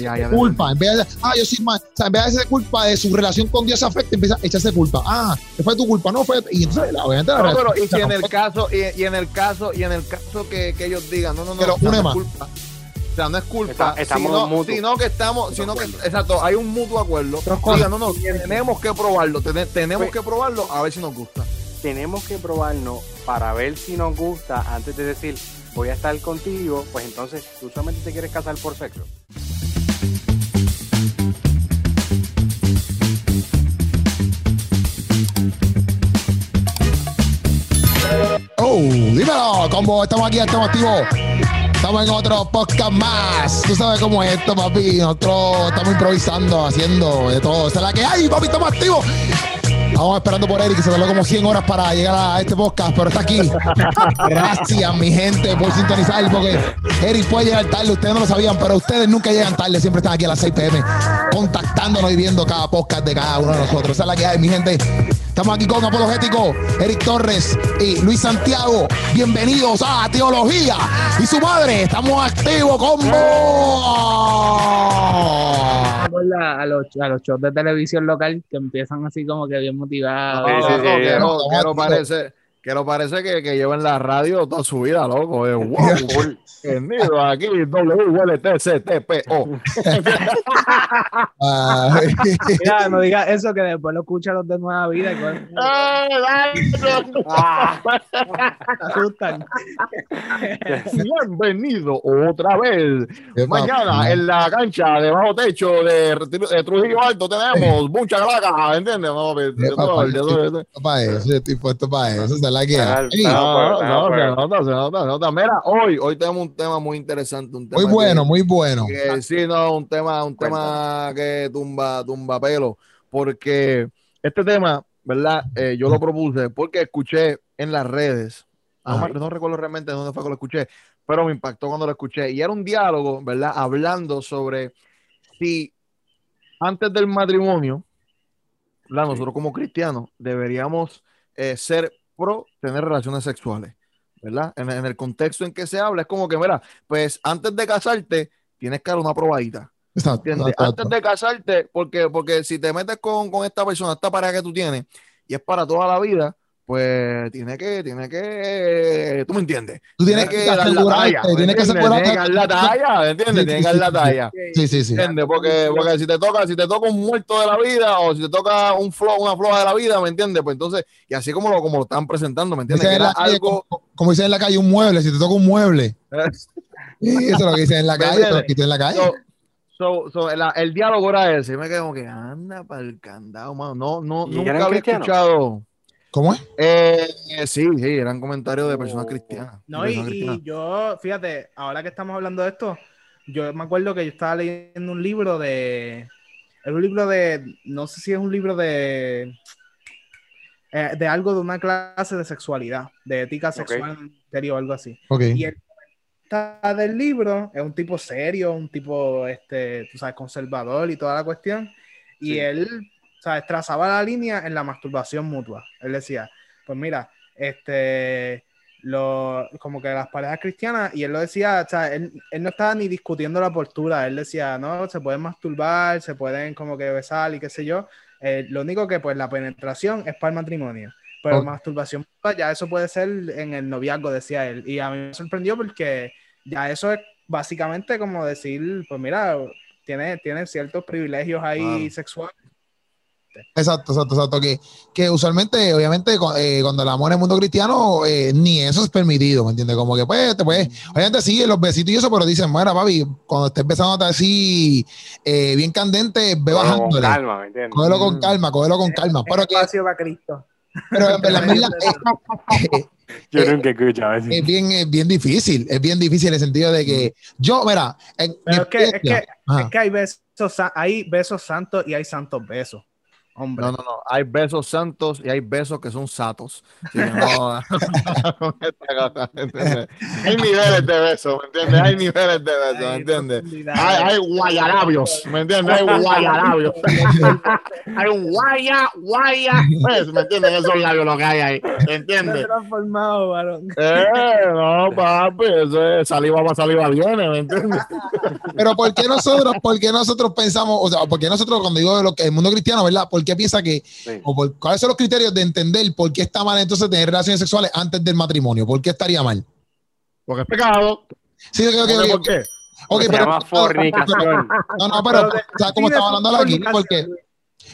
ya, ya, culpa. En vez de, ah, yo soy mal. O sea, en vez de hacerse culpa de su relación con Dios afecta, empieza a echarse culpa. Ah, que fue tu culpa, no fue. Y entonces, la- obviamente, la No, pero y si en el caso, y, y en el caso, y en el caso que, que ellos digan, no, no, no, Pero o sea, une no más. es culpa. O sea, no es culpa, Está- estamos sino, sino que estamos, sino que, exacto, hay un mutuo acuerdo. No, no, tenemos que probarlo, tene- tenemos Pues- que probarlo a ver si nos gusta. tenemos que probarnos para ver si nos gusta antes de decir voy a estar contigo, pues entonces tú solamente te quieres casar por sexo. Dímelo, combo, estamos aquí, estamos activos. Estamos en otro podcast más. Tú sabes cómo es esto, papi. Nosotros estamos improvisando, haciendo de todo. Esta es la que hay, papi, estamos activos. Estamos esperando por Eric, que se tardó como 100 horas para llegar a este podcast, pero está aquí. Gracias, mi gente, por sintonizar, porque Eric puede llegar tarde, ustedes no lo sabían, pero ustedes nunca llegan tarde, siempre están aquí a las 6 pm, contactándonos y viendo cada podcast de cada uno de nosotros. Esa es la que hay, mi gente. Estamos aquí con Apologético, Eric Torres y Luis Santiago. Bienvenidos a Teología y su madre. Estamos activos, combo. acuerda a los, a los shows de televisión local que empiezan así como que bien sí, No, sí, no, no, no, no, que no no. parece, que no parece que, que lleva en la radio toda su vida, loco. Eh, wow, bienvenido aquí, WLTCTPO. Mira, no digas eso que después lo escuchan los de Nueva Vida y con- se asustan. Bienvenido otra vez. Mañana en la cancha de bajo techo de, Retiro- de Trujillo Alto tenemos mucha glaca, ¿entiendes? No, yo estoy puesto para eso. La que hay. Claro, No, no, pues. se nota, se nota, se nota. Mira, hoy, hoy tenemos un tema muy interesante, un tema Muy que- bueno, muy bueno. que sí, no, un tema, un tema que tumba, tumba pelo, porque este tema, ¿verdad? Eh, yo lo propuse porque escuché en las redes, no, no recuerdo realmente dónde fue que lo escuché, pero me impactó cuando lo escuché, y era un diálogo, ¿verdad? Hablando sobre si antes del matrimonio, ¿verdad? Nosotros como cristianos deberíamos eh, ser pro tener relaciones sexuales. ¿Verdad? En, en el contexto en que se habla, es como que, mira, pues antes de casarte, tienes que dar una probadita. Exacto, exacto. Antes de casarte, porque, porque si te metes con, con esta persona, esta pareja que tú tienes, y es para toda la vida, pues tiene que, tiene que, tú me entiendes. Tú tienes que dar la talla, ¿me tienes que entiendes? asegurarte. Tienes que dar la talla, ¿me entiendes? Sí, Tienes que sí, dar la sí, talla. Sí, sí, sí. ¿Entiendes? Porque, porque si te toca, si te toca un muerto de la vida o si te toca un flo, una floja de la vida, ¿me entiendes? Pues entonces, y así como lo, como lo están presentando, ¿me entiendes? Que era calle, algo. como, como dicen en la calle, un mueble. Si te toca un mueble. Sí, eso es lo que dicen en la ¿Me calle. Eso es lo que dicen en la calle. So, so, so, el, el diálogo era ese. Y me quedé como que anda para el candado, mano. No, no, ¿Y nunca había escuchado. ¿Cómo es? Eh, eh, sí, sí, eran comentarios de personas Oh. cristianas. No, y, y yo, fíjate, ahora que estamos hablando de esto, yo me acuerdo que yo estaba leyendo un libro de. Era un libro de. No sé si es un libro de. eh, de algo de una clase de sexualidad, de ética sexual en serio o algo así. Ok. Y el está del libro es un tipo serio, un tipo, este, tú sabes, conservador y toda la cuestión. Y Sí. él, sabes, trazaba la línea en la masturbación mutua. Él decía, pues mira, este, lo, como que las parejas cristianas, y él lo decía, o sea, él, él no estaba ni discutiendo la postura, él decía, no, se pueden masturbar, se pueden como que besar y qué sé yo. Eh, lo único que, pues, la penetración es para el matrimonio. Pero Ok. masturbación, ya eso puede ser en el noviazgo, decía él. Y a mí me sorprendió porque ya eso es básicamente como decir, pues mira, tiene, tiene ciertos privilegios ahí Claro. sexuales. Exacto, exacto, exacto. Que, que usualmente, obviamente, eh, cuando el amor en el mundo cristiano, eh, ni eso es permitido, ¿me entiendes? Como que, pues, te puedes, obviamente sí, los besitos y eso, pero dicen, bueno, papi, cuando estés besándote así, eh, bien candente, ve Con bajándole. calma, ¿me entiendes? Cógelo con calma, cógelo con calma. Pero, que, espacio para Cristo. pero en verdad, eh, Yo eh, nunca escuchado eso. es bien, es bien difícil, es bien difícil en el sentido de que yo, mira, en Pero es que, es, que, es que hay besos, hay besos santos y hay santos besos. Hombre. No, no, no. Hay besos santos y hay besos que son satos. Hay niveles de besos, ¿me entiendes? Hay niveles de besos, ¿me Hay entiendes? Hay, hay guayarabios, ¿me entiendes? Hay guayarabios. hay un guaya, guaya. Pues, ¿Me entiendes? Esos labios lo que hay ahí, ¿me entiendes? transformado, varón. Eh, no, papi, eso es saliva para saliva viene, ¿me entiendes? Pero ¿por qué nosotros, por qué nosotros pensamos, o sea, por qué nosotros cuando digo lo que el mundo cristiano, ¿verdad? ¿Por qué piensa que, Sí. o por, cuáles son los criterios de entender por qué está mal entonces tener relaciones sexuales antes del matrimonio? ¿Por qué estaría mal? Porque es pecado. Sí, ok, ok, ok. ¿Por qué? Ok, se pero, llama fornicación. no, no, pero, ¿sabes cómo estaba hablando aquí? Porque,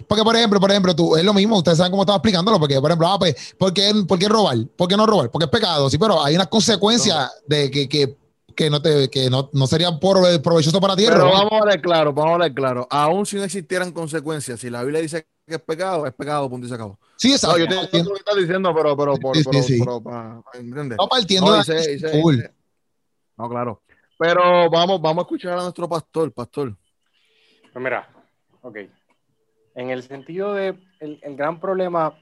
porque, por ejemplo, por ejemplo, tú, es lo mismo, ustedes saben cómo estaba explicándolo, porque, por ejemplo, ah, pues, ¿por qué, por qué robar? ¿Por qué no robar? Porque es pecado, sí, pero hay unas consecuencias de que, que, que no te, que no, no sería por- provechoso para ti. Pero robar. vamos a hablar claro, vamos a hablar claro. Aún si no existieran consecuencias, si la Biblia dice que es pecado, es pecado, punto y se acabó. Sí, exacto. No, yo te entiendo lo que estás diciendo, pero, pero, por, Sí, sí, pero, sí. pero, pa- pa- ¿entiendes? No partiendo No. No, claro. Pero vamos, vamos a escuchar a nuestro pastor, pastor. Pues mira, ok. En el sentido de el, el gran problema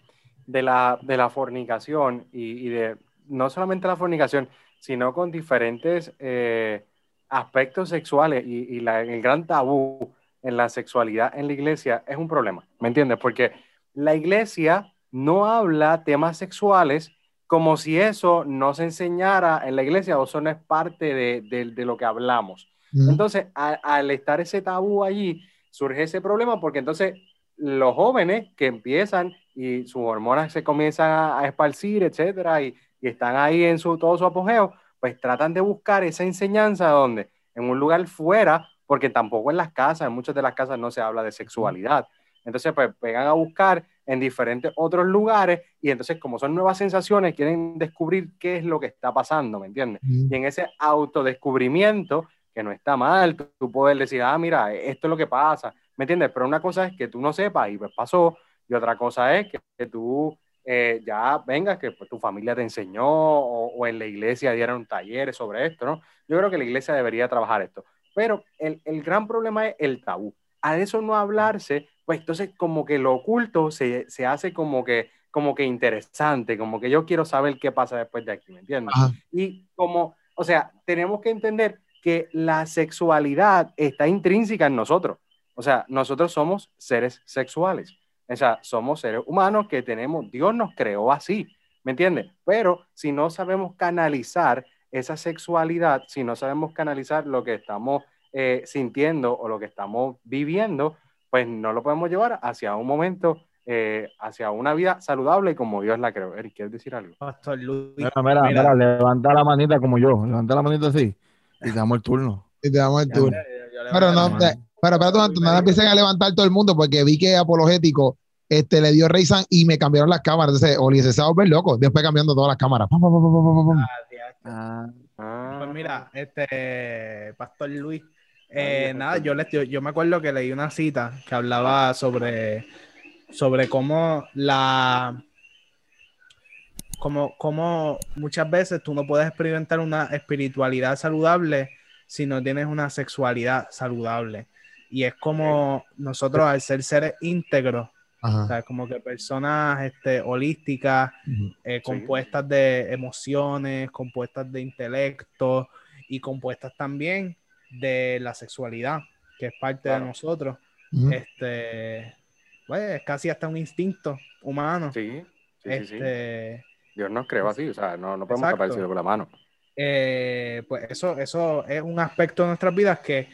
de la, de la fornicación y, y de no solamente la fornicación, sino con diferentes eh, aspectos sexuales y, y la- el gran tabú en la sexualidad en la iglesia es un problema, ¿me entiendes? Porque la iglesia no habla temas sexuales como si eso no se enseñara en la iglesia o eso no es parte de, de- de lo que hablamos. Mm. Entonces, a- al estar ese tabú allí, surge ese problema porque entonces los jóvenes que empiezan y sus hormonas se comienzan a, a esparcir, etcétera, y, y están ahí en su, todo su apogeo, pues tratan de buscar esa enseñanza donde en un lugar fuera, porque tampoco en las casas, en muchas de las casas no se habla de sexualidad. Entonces, pues pegan a buscar en diferentes otros lugares y entonces como son nuevas sensaciones, quieren descubrir qué es lo que está pasando, ¿me entiendes? Mm. y en ese autodescubrimiento, que no está mal, tú, puedes decir, ah, mira, esto es lo que pasa, ¿me entiendes? Pero una cosa es que tú no sepas y pues pasó, y otra cosa es que, que tú eh, ya vengas, que pues, tu familia te enseñó o, o en la iglesia dieron talleres sobre esto, ¿no? Yo creo que la iglesia debería trabajar esto. Pero el, el gran problema es el tabú. A eso no hablarse, pues entonces como que lo oculto se, se hace como que, como que interesante, como que yo quiero saber qué pasa después de aquí, ¿me entiendes? Ajá. Y como, o sea, tenemos que entender que la sexualidad está intrínseca en nosotros. O sea, nosotros somos seres sexuales. O sea, somos seres humanos que tenemos, Dios nos creó así, ¿me entiendes? Pero si no sabemos canalizar esa sexualidad, si no sabemos canalizar lo que estamos eh, sintiendo o lo que estamos viviendo, pues no lo podemos llevar hacia un momento, eh, hacia una vida saludable como Dios la creó. Eric, ¿quieres decir algo? Pastor Luis. Mira, mira, Mira. mira, levanta la manita como yo, levanta la manita así y te damos el turno. Y te damos el turno. Pero no, te-. Pero espérate no la empiecen a levantar todo el mundo porque vi que Apologético este, le dio Reysan y me cambiaron las cámaras. Entonces, Oli se va a volver loco. Después cambiando todas las cámaras. Pam. Ah, Ah, Pues mira, este Pastor Luis, eh, nada, yo, le- yo, yo me acuerdo que leí una cita que hablaba sobre, sobre cómo la como, como muchas veces tú no puedes experimentar una espiritualidad saludable si no tienes una sexualidad saludable. Y es como nosotros al ser seres íntegros, o Ajá. sea, como que personas este, holísticas, eh, compuestas de emociones, compuestas de intelecto y compuestas también de la sexualidad, que es parte Claro. de nosotros. Este, pues es casi hasta un instinto humano. Sí, sí, sí, sí. este, Dios nos creó así, o sea, no, no podemos tapar con la mano. eh, pues eso, eso es un aspecto de nuestras vidas que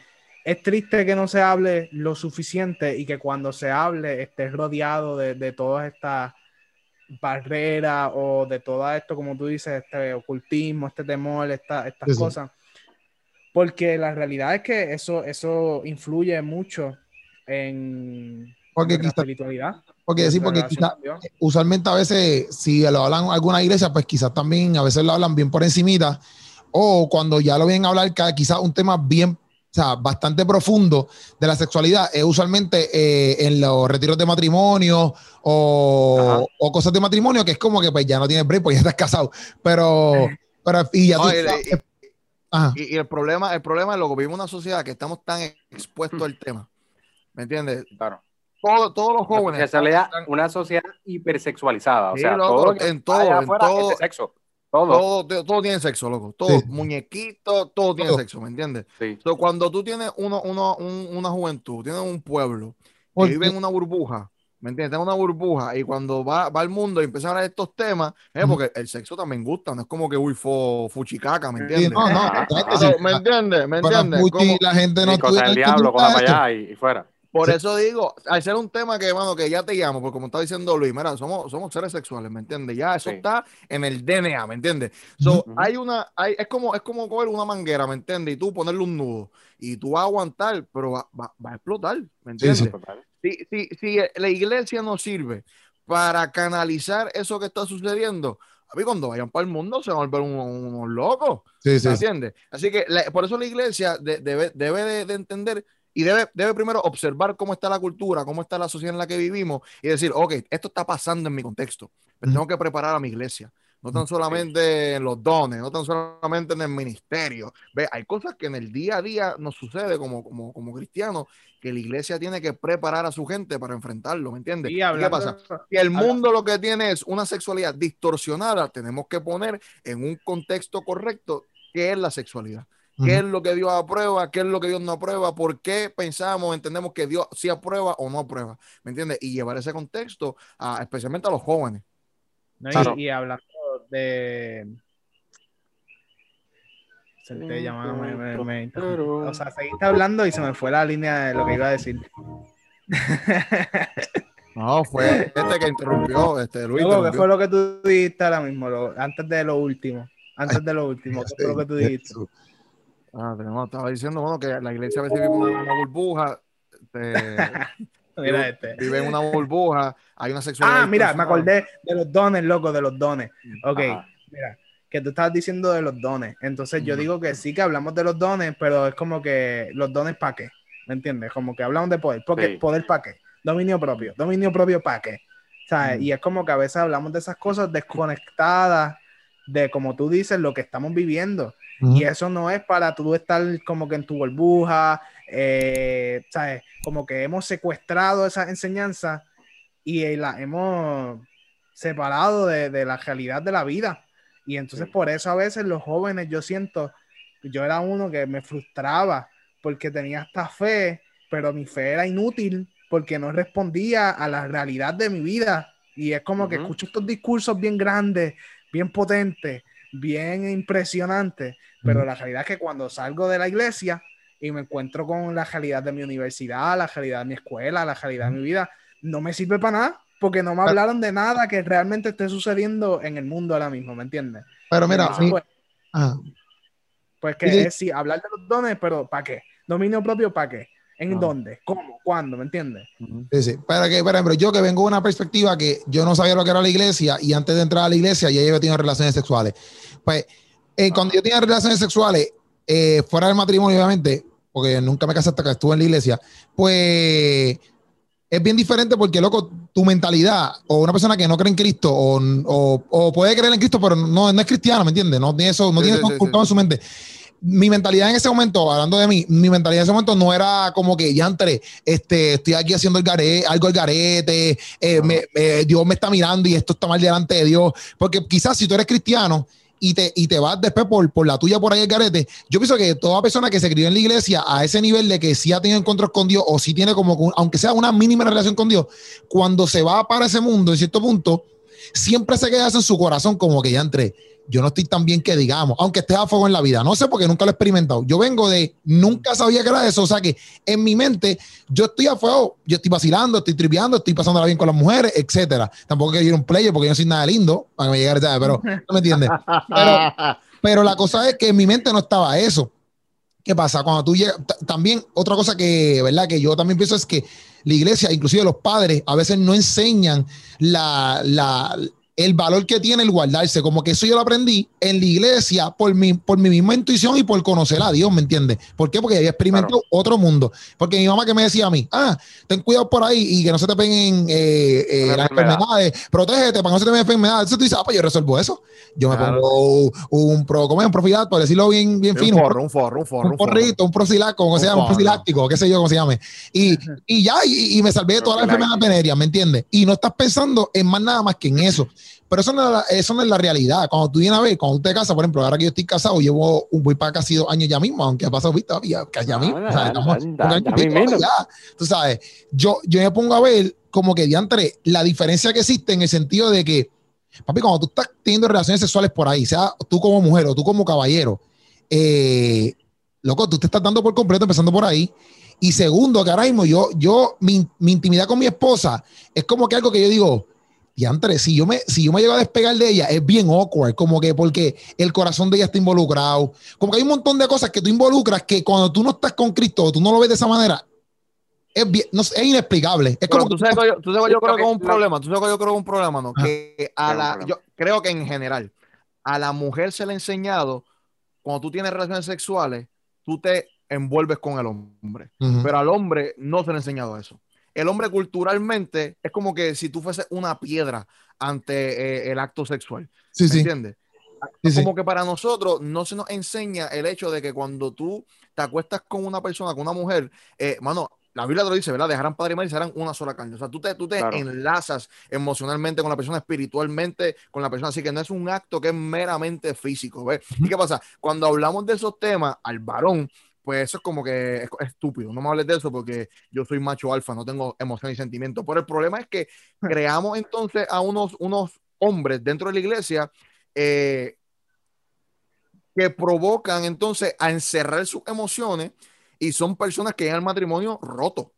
es triste que no se hable lo suficiente y que cuando se hable estés rodeado de, de todas estas barreras o de todo esto, como tú dices, este ocultismo, este temor, esta- estas Sí, cosas. Porque la realidad es que eso, eso influye mucho en Porque nuestra quizá- espiritualidad. Porque sí, porque quizá, usualmente a veces, si lo hablan alguna iglesia, pues quizás también a veces lo hablan bien por encimita, o cuando ya lo vienen a hablar, quizás un tema bien, o sea, bastante profundo de la sexualidad, es usualmente eh, en los retiros de matrimonio o, o cosas de matrimonio, que es como que pues ya no tienes break, pues ya estás casado, pero, pero y ya tú No, y- sabes- y- ajá, Y, y el problema, el problema es lo que vivimos en una sociedad que estamos tan expuestos al tema. ¿Me entiendes? Claro. todo- todos los Una jóvenes. sociedad, están- una sociedad hipersexualizada. O Sí, sea, loco, todo lo que en todo, en afuera es de todo. sexo. Todo. todo, todo, tiene sexo, loco. Todo, Sí. muñequito, todo tiene Todo. sexo, ¿me entiendes? Sí. So, cuando tú tienes uno, uno- un- una juventud, tienes un pueblo que vive en una burbuja, ¿me entiendes? En una burbuja y cuando va, va al mundo y empieza a hablar de estos temas, es porque el sexo también gusta, no es como que, uy, fo, fuchicaca, ¿me Sí, entiendes? no, no, la sí. So, ¿Me entiendes? ¿Me entiendes? La gente no del estudia- diablo, esto. para allá y, y fuera. Por Sí. eso digo, al ser un tema que, mano, que ya te llamo, porque como está diciendo Luis, mira, somos, somos seres sexuales, ¿me entiendes? Ya eso Sí. está en el DNA, ¿me entiendes? So, Ujú. hay una, hay, es como, es como coger una manguera, ¿me entiendes? Y tú ponerle un nudo, y tú vas a aguantar, pero va, va- va a explotar, ¿me entiendes? sí. Si, si, si la iglesia no sirve para canalizar eso que está sucediendo, a mí cuando vayan para el mundo se van a volver unos, unos locos. Sí, sí, ¿Me sí. entiendes? Así que la- por eso la iglesia de- debe, debe de, de entender y debe, debe primero observar cómo está la cultura, cómo está la sociedad en la que vivimos y decir, ok, esto está pasando en mi contexto, pero tengo que preparar a mi iglesia. No tan solamente en los dones, no tan solamente en el ministerio. Ve, hay cosas que en el día a día nos sucede como, como, como cristianos que la iglesia tiene que preparar a su gente para enfrentarlo, ¿me entiendes? Y ¿Y hablando, ¿Qué pasa? Si el mundo lo que tiene es una sexualidad distorsionada, tenemos que poner en un contexto correcto qué es la sexualidad, qué es lo que Dios aprueba, qué es lo que Dios no aprueba, por qué pensamos, entendemos que Dios sí aprueba o no aprueba, ¿me entiendes? Y llevar ese contexto a, especialmente a los jóvenes. No, y- Claro. y, hablando de. Se te llamaba, me, me-. O sea, seguiste hablando y se me fue la línea de lo que iba a decir. No, fue este que interrumpió, este Luis. Luego, ¿Qué fue lo que tú dijiste ahora mismo? Lo- antes de lo último. Antes de lo último. ¿Qué fue lo que tú dijiste? Ah, tenemos- estaba diciendo, bueno, que la iglesia a veces vive en una, una burbuja, este, Mira este. vive en una burbuja, hay una sexualidad. Ah, mira, me acordé de los dones, loco, de los dones. Ok, Ajá. mira, que tú estabas diciendo de los dones. Entonces yo Ujú. digo que sí que hablamos de los dones, pero es como que los dones para qué, ¿me entiendes? Como que hablamos de poder, porque Sí. poder para qué, dominio propio, dominio propio para qué. ¿Sabes? Ujú. Y es como que a veces hablamos de esas cosas desconectadas de, como tú dices, lo que estamos viviendo. Y eso no es para tú estar como que en tu burbuja, eh, ¿sabes? Como que hemos secuestrado esas enseñanzas y las hemos separado de, de la realidad de la vida. Y entonces por eso a veces los jóvenes, yo siento, yo era uno que me frustraba porque tenía esta fe, pero mi fe era inútil porque no respondía a la realidad de mi vida. Y es como que escucho estos discursos bien grandes, bien potentes, bien impresionantes, pero la realidad es que cuando salgo de la iglesia y me encuentro con la realidad de mi universidad, la realidad de mi escuela, la realidad de mi vida, no me sirve para nada, porque no me Pero- hablaron de nada que realmente esté sucediendo en el mundo ahora mismo, ¿me entiendes? Pero mira, Entonces, mi- pues, pues que es sí, hablar de los dones, pero ¿para qué? Dominio propio, ¿para qué? ¿En Ah. dónde? ¿Cómo? ¿Cuándo? ¿Me entiendes? Sí, sí. Pero que, por ejemplo, yo que vengo de una perspectiva que yo no sabía lo que era la iglesia y antes de entrar a la iglesia ya yo había tenido relaciones sexuales. Pues eh, cuando yo tenía relaciones sexuales, eh, fuera del matrimonio, obviamente, porque nunca me casé hasta que estuve en la iglesia, pues es bien diferente porque, loco, tu mentalidad o una persona que no cree en Cristo o, o- o puede creer en Cristo, pero no, no es cristiano, ¿me entiendes? No tiene eso, no Sí, tiene sí, eso sí. en su mente. Mi mentalidad en ese momento, hablando de mí, mi mentalidad en ese momento no era como que ya entré, este, estoy aquí haciendo el garete, algo al garete, eh, me- Dios me está mirando y esto está mal delante de Dios. Porque quizás si tú eres cristiano y te, y te vas después por, por la tuya por ahí el garete, yo pienso que toda persona que se crió en la iglesia a ese nivel de que sí ha tenido encuentros con Dios o sí tiene como, que un- aunque sea una mínima relación con Dios, cuando se va para ese mundo en cierto punto, siempre se queda eso en su corazón como que ya entré. Yo no estoy tan bien que digamos, aunque esté a fuego en la vida. No sé porque nunca lo he experimentado. Yo vengo de, nunca sabía que era eso. O sea que en mi mente, yo estoy a fuego, yo estoy vacilando, estoy tripeando, estoy pasándola bien con las mujeres, etcétera. Tampoco quiero ir a un player porque yo no soy nada lindo para que me llegue, ¿sabes? Pero no me entiendes. Pero, pero la cosa es que en mi mente no estaba eso. ¿Qué pasa? Cuando tú llegas, también otra cosa que, ¿verdad? Que yo también pienso es que la iglesia, inclusive los padres, a veces no enseñan la, la, el valor que tiene el guardarse. Como que eso yo lo aprendí en la iglesia por mi, por mi misma intuición y por conocer a Dios, ¿me entiendes? ¿Por qué? Porque había experimentado otro mundo. Porque mi mamá que me decía a mí, ah, ten cuidado por ahí y que no se te peguen eh, eh, las enfermedad. enfermedades, protégete para que no se te peguen enfermedades. Entonces tú dices, ah, pues yo resuelvo eso. Yo me Claro. pongo un, pro, ¿cómo es? un profilato, por decirlo bien, bien fino. un forro, un forro, un forro. un porrito, un prosiláctico, como se llama, un prosiláctico, qué sé yo cómo se llame. Y, y ya, y, y me salvé de todas las enfermedades venéreas, ¿me entiendes? Y no estás pensando en más nada más que en eso. Pero eso no, es la, eso no es la realidad. Cuando tú vienes a ver, cuando tú te casas, por ejemplo, ahora que yo estoy casado, llevo un voy para casi dos años ya mismo, aunque ha pasado, ya, casi ya mismo. Tú sabes, yo, yo me pongo a ver como que diantre, la diferencia que existe en el sentido de que, papi, cuando tú estás teniendo relaciones sexuales por ahí, sea tú como mujer o tú como caballero, eh, loco, tú te estás dando por completo empezando por ahí. Y segundo, que ahora mismo yo, yo, mi, mi intimidad con mi esposa es como que algo que yo digo, diantre, si yo me, si yo me llego a despegar de ella, es bien awkward, como que porque el corazón de ella está involucrado. Como que hay un montón de cosas que tú involucras que cuando tú no estás con Cristo, tú no lo ves de esa manera, es, bien, no es inexplicable. Es como tú que sabes que yo, tú sabes que yo Sí, creo que es un problema. Tú sabes que yo creo que es un problema, ¿no? Ah. Que a la, yo creo que en general, a la mujer se le ha enseñado, cuando tú tienes relaciones sexuales, tú te envuelves con el hombre. Pero al hombre no se le ha enseñado eso. El hombre culturalmente es como que si tú fueses una piedra ante eh, el acto sexual. sí, ¿Me sí, entiendes? sí, sí. Como que para nosotros no se nos enseña el hecho de que cuando tú te acuestas con una persona, con una mujer, eh, mano, la Biblia te lo dice, ¿verdad? Dejarán padre y madre y serán una sola carne. O sea, tú te, tú te Claro. enlazas emocionalmente con la persona, espiritualmente con la persona. Así que no es un acto que es meramente físico, ¿ves? ¿Y qué pasa? Cuando hablamos de esos temas al varón, pues eso es como que es, es estúpido. No me hables de eso porque yo soy macho alfa, no tengo emoción y sentimiento. Pero el problema es que creamos entonces a unos, unos hombres dentro de la iglesia eh, que provocan entonces a encerrar sus emociones y son personas que llegan al matrimonio roto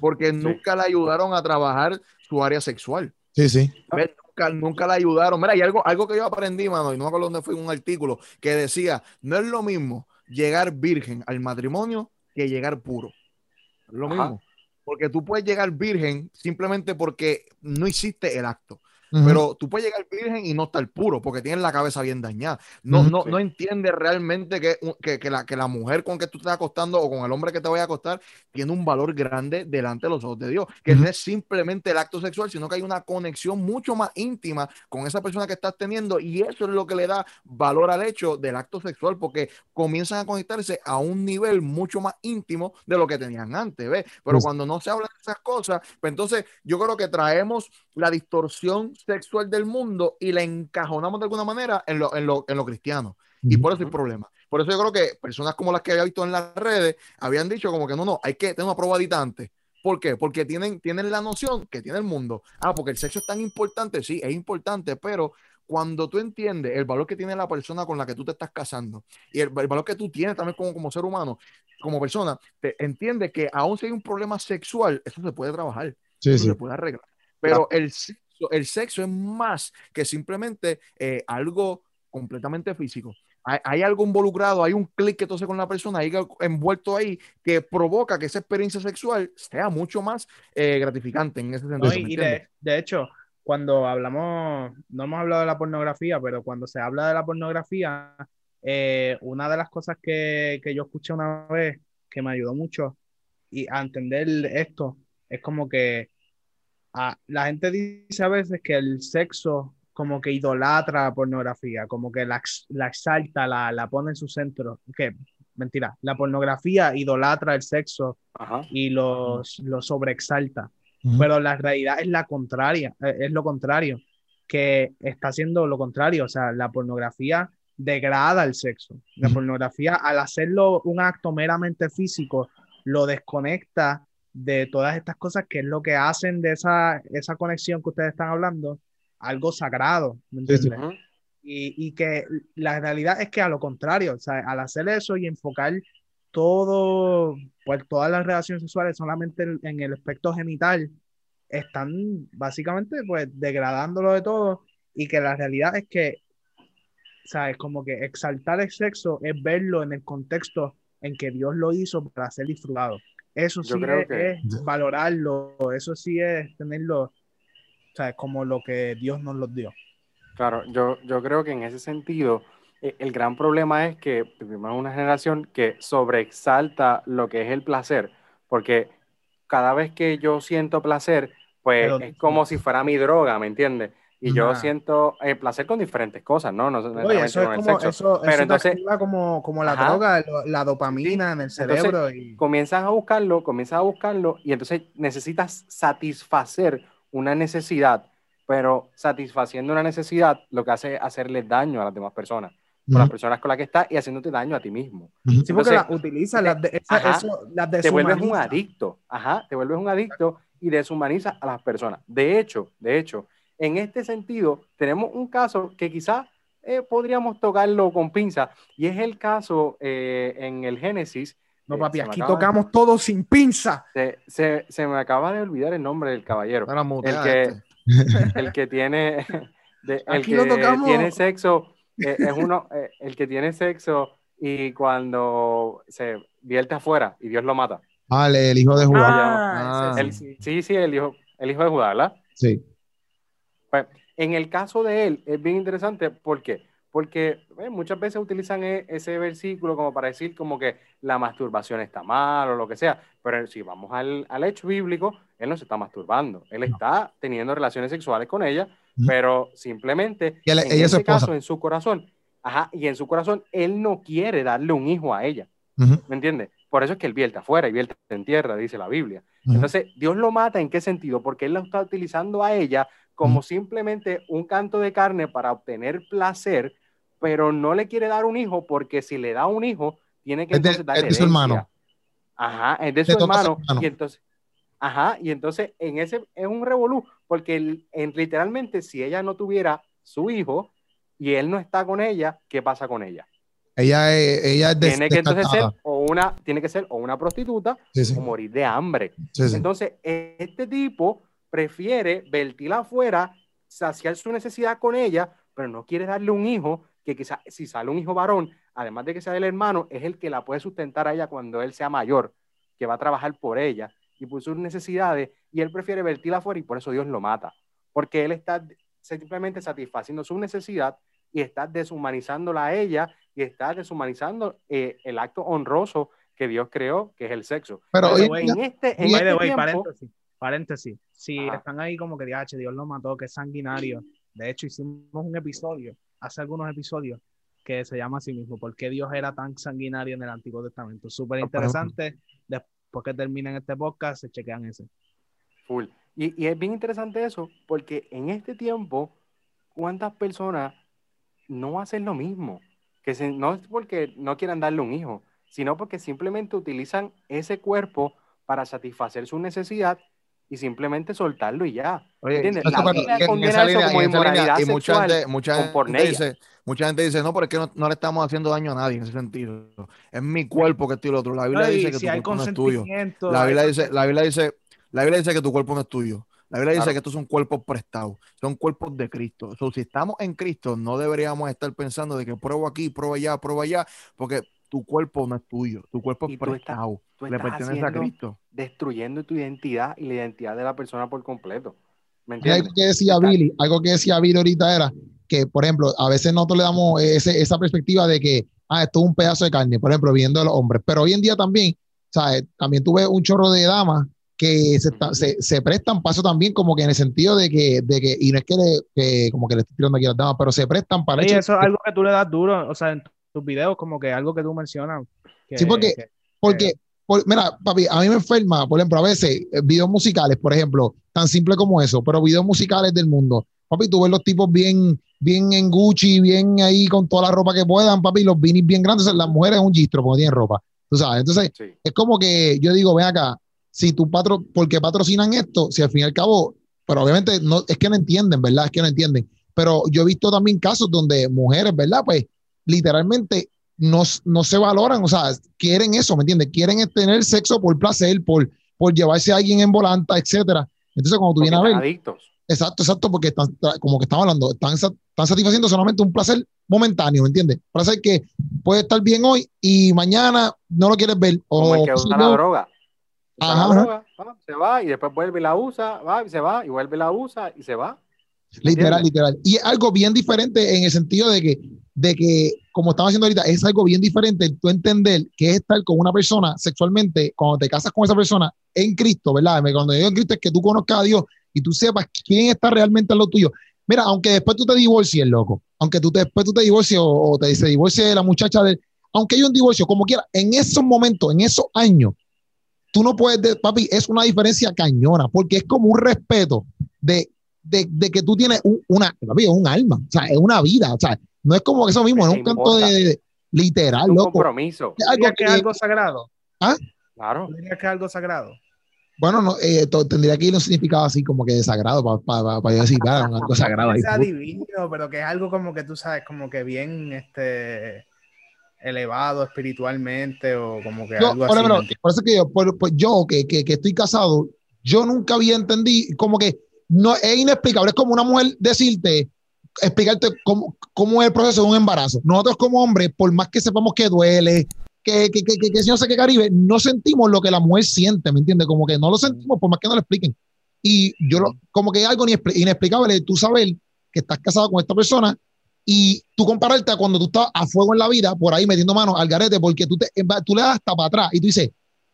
porque nunca le ayudaron a trabajar su área sexual. Sí, sí. ¿Ves? Nunca, nunca le ayudaron. Mira, hay algo, algo que yo aprendí, mano, y no me acuerdo dónde fue un artículo que decía, no es lo mismo llegar virgen al matrimonio que llegar puro. Es lo Ajá. mismo. Porque tú puedes llegar virgen simplemente porque no hiciste el acto. Pero tú puedes llegar virgen y no estar puro porque tienes la cabeza bien dañada. No, no, Sí. no entiendes realmente que, que, que la, que la mujer con que tú te estás acostando o con el hombre que te vaya a acostar tiene un valor grande delante de los ojos de Dios. Que no es simplemente el acto sexual, sino que hay una conexión mucho más íntima con esa persona que estás teniendo y eso es lo que le da valor al hecho del acto sexual porque comienzan a conectarse a un nivel mucho más íntimo de lo que tenían antes, ¿ves? Pero cuando no se hablan de esas cosas, pues entonces yo creo que traemos la distorsión sexual del mundo y la encajonamos de alguna manera en lo, en lo, en lo cristiano. Y por eso hay problema. Por eso yo creo que personas como las que había visto en las redes habían dicho como que no, no, hay que tener una probadita antes. ¿Por qué? Porque tienen, tienen la noción que tiene el mundo. Ah, porque el sexo es tan importante, sí, es importante, pero cuando tú entiendes el valor que tiene la persona con la que tú te estás casando y el, el valor que tú tienes también como, como ser humano, como persona, te entiende que aún si hay un problema sexual, eso se puede trabajar, Sí, eso sí. se puede arreglar. Pero el sexo, el sexo es más que simplemente eh, algo completamente físico. Hay, hay algo involucrado, hay un clic que tú haces con la persona, hay algo envuelto ahí que provoca que esa experiencia sexual sea mucho más eh, gratificante en ese sentido. No, y, ¿me y entiendes? de, de hecho, cuando hablamos, no hemos hablado de la pornografía, pero cuando se habla de la pornografía, eh, una de las cosas que, que yo escuché una vez que me ayudó mucho y a entender esto es como que ah, la gente dice a veces que el sexo como que idolatra la pornografía, como que la, ex- la exalta, la, la pone en su centro. Que, mentira, la pornografía idolatra el sexo Ajá. y los, lo sobreexalta pero la realidad es la contraria, eh, es lo contrario, que está haciendo lo contrario, o sea, la pornografía degrada el sexo. La pornografía, al hacerlo un acto meramente físico, lo desconecta de todas estas cosas que es lo que hacen de esa, esa conexión que ustedes están hablando, algo sagrado, ¿me Sí, sí. entiendes? Ujú. Y, y que la realidad es que a lo contrario, o sea, al hacer eso y enfocar todo, pues todas las relaciones sexuales solamente en, en el aspecto genital, están básicamente pues degradándolo de todo y que la realidad es que, ¿sabes? Como que exaltar el sexo es verlo en el contexto en que Dios lo hizo para ser disfrutado. Eso sí es, que- es valorarlo, eso sí es tenerlo, ¿sabes? Como lo que Dios nos lo dio. Claro, yo, yo creo que en ese sentido, eh, el gran problema es que vivimos en una generación que sobreexalta lo que es el placer, porque cada vez que yo siento placer, pues Pero- es como si fuera mi droga, ¿me entiendes? Y yo siento eh, placer con diferentes cosas, ¿no? No Oye, necesariamente eso es con el como, sexo. eso, Pero eso entonces- activa como, como la Ajá. droga, lo- la dopamina en el Entonces, cerebro. y... comienzas a buscarlo, comienzas a buscarlo y entonces necesitas satisfacer una necesidad, pero satisfaciendo una necesidad lo que hace es hacerle daño a las demás personas, a las Ujú, personas con las que estás y haciéndote daño a ti mismo. ujú. Sí, porque Entonces, las utilizas, las, de, esa- ajá, eso, las Te vuelves un deshumaniza. adicto, ajá, te vuelves un adicto y deshumanizas a las personas. De hecho, de hecho, en este sentido tenemos un caso que quizás eh, podríamos tocarlo con pinza y es el caso eh, en el Génesis. No, eh, papi, aquí tocamos todo sin pinza. Se, se- se me acaba de olvidar el nombre del caballero. El que, este. el que tiene, de- el Aquí lo que tocamos. tiene sexo, eh, es uno, eh, el que tiene sexo y cuando se vierte afuera y Dios lo mata. Vale, el hijo de Judá. Ah. sí. sí, sí, el hijo, el hijo de Judá, ¿verdad? Sí. Pues en el caso de él es bien interesante, ¿por qué? Porque eh, muchas veces utilizan e- ese versículo como para decir como que la masturbación está mal o lo que sea, pero si vamos al, al hecho bíblico, él no se está masturbando, él está teniendo relaciones sexuales con ella, Ujú. pero simplemente él- en ella ese caso, en su corazón, ajá, y en su corazón, él no quiere darle un hijo a ella, Ujú, ¿me entiendes? Por eso es que él vierte afuera y vierte en tierra, dice la Biblia. ujú. Entonces, Dios lo mata en qué sentido? Porque Él la está utilizando a ella como simplemente un canto de carne para obtener placer, pero no le quiere dar un hijo porque si le da un hijo, tiene que Es de- entonces darle es de su hermano. Ajá, es de su hermano. hermano. Y entonces, ajá, y entonces en ese es un revolú, porque el- en, literalmente si ella no tuviera su hijo y él no está con ella, ¿qué pasa con ella? Ella es, ella es Tiene que entonces ser o una, tiene que ser o una prostituta Sí, sí. o morir de hambre. Sí. Entonces, este tipo prefiere vertirla afuera, saciar su necesidad con ella, pero no quiere darle un hijo que quizás si sale un hijo varón, además de que sea del hermano, es el que la puede sustentar a ella cuando él sea mayor, que va a trabajar por ella y por sus necesidades, y él prefiere vertirla afuera y por eso Dios lo mata, porque él está simplemente satisfaciendo su necesidad y está deshumanizándola a ella y está deshumanizando eh, el acto honroso que Dios creó, que es el sexo. Pero way, en este, en este tiempo, paréntesis. Si Ajá. están ahí como que DH, Dios lo mató, que es sanguinario. De hecho, hicimos un episodio, hace algunos episodios, que se llama así mismo, ¿por qué Dios era tan sanguinario en el Antiguo Testamento? Súper interesante. Después que terminen este podcast, se chequean ese. Full. Y, y es bien interesante eso, porque en este tiempo, ¿cuántas personas no hacen lo mismo? Que se- no es porque no quieran darle un hijo, sino porque simplemente utilizan ese cuerpo para satisfacer su necesidad y simplemente soltarlo y ya. Oye, ¿Entiendes? Exacto, La pero Biblia en- en condena eso como inmoralidad y mucha sexual gente, mucha gente dice, mucha gente dice, no, pero es que no, no le estamos haciendo daño a nadie en ese sentido. Es mi cuerpo que estoy el otro. La Biblia Ay, dice que si tu cuerpo no es tuyo. La Biblia dice, la Biblia dice, la Biblia dice que tu cuerpo no es tuyo. La Biblia dice Claro. que estos son cuerpos prestados, son cuerpos de Cristo. So, si estamos en Cristo, no deberíamos estar pensando de que pruebo aquí, pruebo allá, pruebo allá, porque tu cuerpo no es tuyo, tu cuerpo es estás- prestado, tú le estás pertenece a haciendo- Cristo. Destruyendo tu identidad y la identidad de la persona por completo. ¿Me Y algo entiendes? que decía Billy, algo que decía Billy ahorita era que, por ejemplo, a veces nosotros le damos ese- esa perspectiva de que, ah, esto es un pedazo de carne, por ejemplo, viendo a los hombres. Pero hoy en día también, ¿sabes? También tuve un chorro de damas que se, está- se, se prestan paso también como que en el sentido de que, de que y no es que, le, que como que le estoy tirando aquí a las damas, pero se prestan para hecho eso es algo que tú le das duro, o sea, en tus videos, como que algo que tú mencionas. que- Sí, porque- que- Porque, por- mira, papi, a mí me enferma, por ejemplo, a veces eh, videos musicales, por ejemplo, tan simple como eso, pero videos musicales del mundo. Papi, tú ves los tipos bien, bien en Gucci, bien ahí con toda la ropa que puedan, papi, los vinis bien grandes, las mujeres es un gistro porque tienen ropa. Tú sabes, entonces Sí. es como que yo digo, ven acá, si tu patro, ¿por qué patrocinan esto? Si al fin y al cabo, pero obviamente no, es que no entienden, ¿verdad? Es que no entienden. Pero yo he visto también casos donde mujeres, ¿verdad? Pues literalmente no, no se valoran, o sea, quieren eso, ¿me entiendes? Quieren tener sexo por placer, por, por llevarse a alguien en volanta, etcétera. Entonces, cuando tú Porque vienes a ver, adictos. exacto, exacto, porque están, como que estamos hablando, están, están satisfaciendo solamente un placer momentáneo, ¿me entiendes? Placer que puede estar bien hoy y mañana no lo quieres ver. Como O, el que usa la droga. Ajá, la droga, va, se va y después vuelve y la usa, va y se va y vuelve y la usa y se va. Literal, literal. Y es algo bien diferente en el sentido de que, de que, como estaba haciendo ahorita, es algo bien diferente tú entender que es estar con una persona sexualmente, cuando te casas con esa persona en Cristo, ¿verdad? Cuando digo en Cristo es que tú conozcas a Dios y tú sepas quién está realmente al lado tuyo. Mira, aunque después tú te divorcies, loco, aunque tú te- después tú te divorcies o, o te se divorcie la muchacha de, aunque haya un divorcio, como quiera, en esos momentos, en esos años, tú no puedes, de- papi, es una diferencia cañona, porque es como un respeto de, de, de que tú tienes un, una, papi, es un alma, o sea, es una vida, o sea, no es como eso mismo, Es es un canto de, de- literal, un loco. compromiso. Es algo ¿Dirías que que, es algo sagrado? Claro. ¿Dirías que es algo sagrado? bueno, no, eh, to- tendría que ir un significado así como que de sagrado para yo decir, para algo sagrado sea divino, pero que es algo como que tú sabes, como que bien este elevado espiritualmente o como que Yo, algo así. ejemplo, ¿me entiendes? por eso que yo, por- por yo que, que, que estoy casado, yo nunca había entendido, como que no es inexplicable, es como una mujer decirte, explicarte cómo, cómo es el proceso de un embarazo. Nosotros como hombres, por más que sepamos que duele, que, que, que, que, si no sé qué Caribe, no sentimos lo que la mujer siente, ¿me entiendes? Como que no lo sentimos por más que no lo expliquen. Y yo lo, como que es algo inexpli- inexplicable, tú saber que estás casado con esta persona y tú compararte a cuando tú estás a fuego en la vida, por ahí metiendo manos al garete, porque tú, te, tú le das hasta para atrás y tú dices,